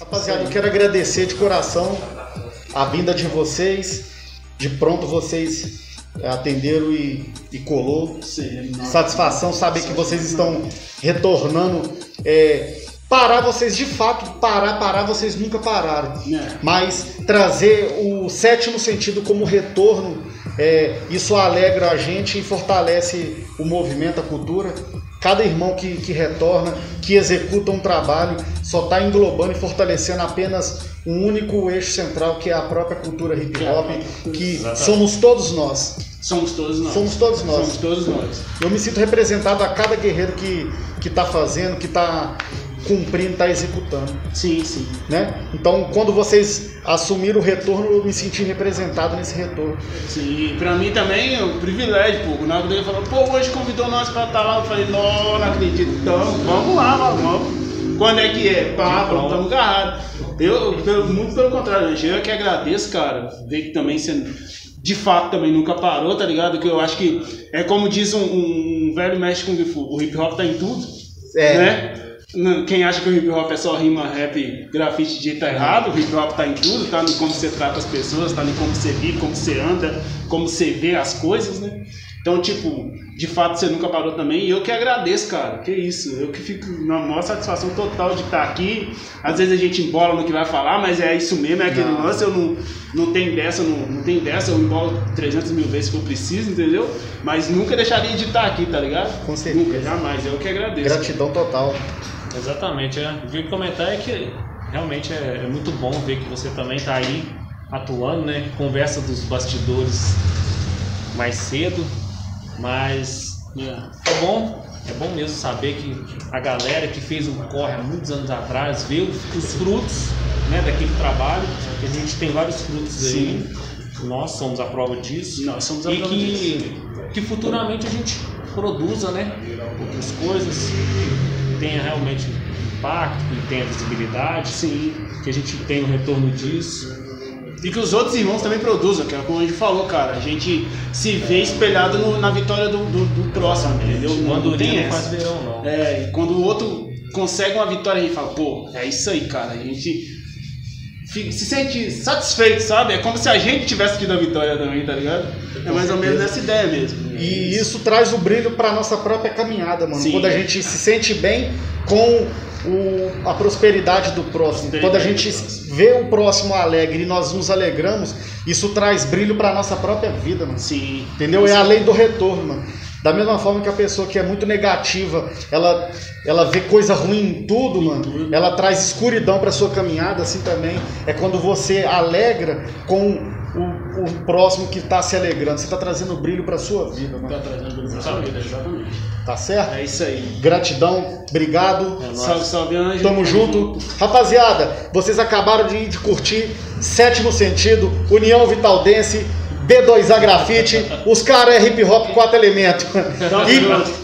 Rapaziada, eu quero agradecer de coração a vinda de vocês. De pronto vocês é, atenderam e, e colou. Sim. Satisfação saber que vocês estão retornando. é, parar vocês de fato, parar, parar, vocês nunca pararam. É. Mas trazer o sétimo sentido como retorno, é, isso alegra a gente e fortalece o movimento, a cultura. Cada irmão que, que retorna, que executa um trabalho, só está englobando e fortalecendo apenas um único eixo central, que é a própria cultura hip hop, que Exatamente. somos todos nós. Somos todos nós. Somos todos nós. Somos todos nós. Eu me sinto representado a cada guerreiro que, que tá fazendo, que tá cumprindo, tá executando, Sim, sim. né? Então, quando vocês assumiram o retorno, eu me senti representado nesse retorno. Sim, e pra mim também é um privilégio, pô. O Nago dele falou, pô, hoje convidou nós pra estar lá. Eu falei, não, não acredito. Então, vamos lá, vamos. vamos. Quando é que é? Pá, estamos agarrados. Eu, pelo, muito pelo contrário, eu que agradeço, cara. Ver que também você, de fato, também nunca parou, tá ligado? Que eu acho que é como diz um, um- um velho mestre Kung Fu, o hip hop tá em tudo. É. Né? Não, Quem acha que o hip hop é só rima, rap, grafite, de tá errado. O hip hop tá em tudo, tá em como você trata as pessoas, tá em como você vive, como você anda, como você vê as coisas, né? Então, tipo, de fato você nunca parou também. E eu que agradeço, cara. Que isso. Eu que fico na maior satisfação total de estar aqui. Às vezes a gente embola no que vai falar, mas é isso mesmo, é aquele Não. lance. Eu não, não tenho dessa, não, não tenho dessa. Eu embolo 300 mil vezes que eu preciso, entendeu? Mas nunca deixaria de estar aqui, tá ligado? Com certeza. Nunca, jamais. Eu que agradeço. Gratidão total. Exatamente, é. O que eu ia comentar é que realmente é, é muito bom ver que você também está aí atuando, né? Conversa dos bastidores mais cedo, mas Yeah. é bom, é bom mesmo saber que a galera que fez um corre há muitos anos atrás vê os, os frutos né, daquele trabalho, que a gente tem vários frutos aí, nós somos a prova disso. Nós somos a e prova que, que futuramente a gente produza né, outras coisas tenha realmente impacto, que tenha visibilidade, Sim. que a gente tenha o retorno disso. E que os outros irmãos também produzam, que é como a gente falou, cara. A gente se vê espelhado no- na vitória do, do, do próximo, entendeu? Quando não tem não faz verão, não. É, e quando o outro consegue uma vitória, a gente fala, pô, é isso aí, cara. A gente se sente satisfeito, sabe? É como se a gente tivesse tido a vitória também, tá ligado? É mais ou menos nessa ideia mesmo. E isso traz o brilho para nossa própria caminhada, mano. Sim. Quando a gente se sente bem com o- a prosperidade do próximo. Quando a gente vê o próximo alegre e nós nos alegramos, isso traz brilho para nossa própria vida, mano. Sim. Entendeu? É a lei do retorno, mano. Da mesma forma que a pessoa que é muito negativa, ela, ela vê coisa ruim em tudo, mano. Ela traz escuridão pra sua caminhada, assim também. É quando você alegra com o, o próximo que tá se alegrando. Você tá trazendo brilho pra sua vida, Tá mano. trazendo pra sua vida, exatamente. Tá certo? É isso aí. Gratidão, obrigado. É. Salve, salve, anjo. Tamo junto. Rapaziada, vocês acabaram de, de curtir Sétimo Sentido, União Vitaldense, B2A Grafite, os caras é hip hop quatro elementos.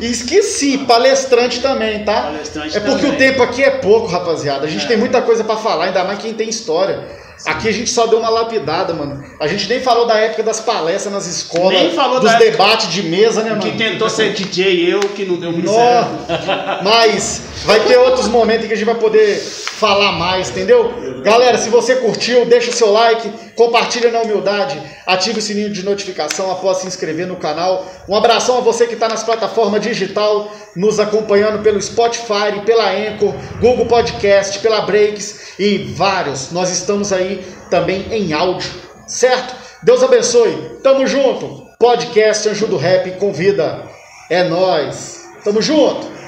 E, e esqueci, palestrante também, tá? Palestrante é porque também. o tempo aqui é pouco, rapaziada. A gente É. tem muita coisa pra falar, ainda mais quem tem história. Aqui a gente só deu uma lapidada, mano. A gente nem falou da época das palestras nas escolas, Nem falou dos debates de mesa, né, mano? Que tentou ser DJ eu, que não deu muito Nó. certo. Mas vai ter outros momentos em que a gente vai poder falar mais, entendeu? Galera, se você curtiu, deixa o seu like, compartilha na humildade, ative o sininho de notificação após se inscrever no canal. Um abração a você que está nas plataformas digital, nos acompanhando pelo Spotify, pela Anchor, Google Podcast, pela Breaks e vários. Nós estamos aí também em áudio, certo? Deus abençoe. Tamo junto. Podcast Anjo do Rap convida. É nós. Tamo junto.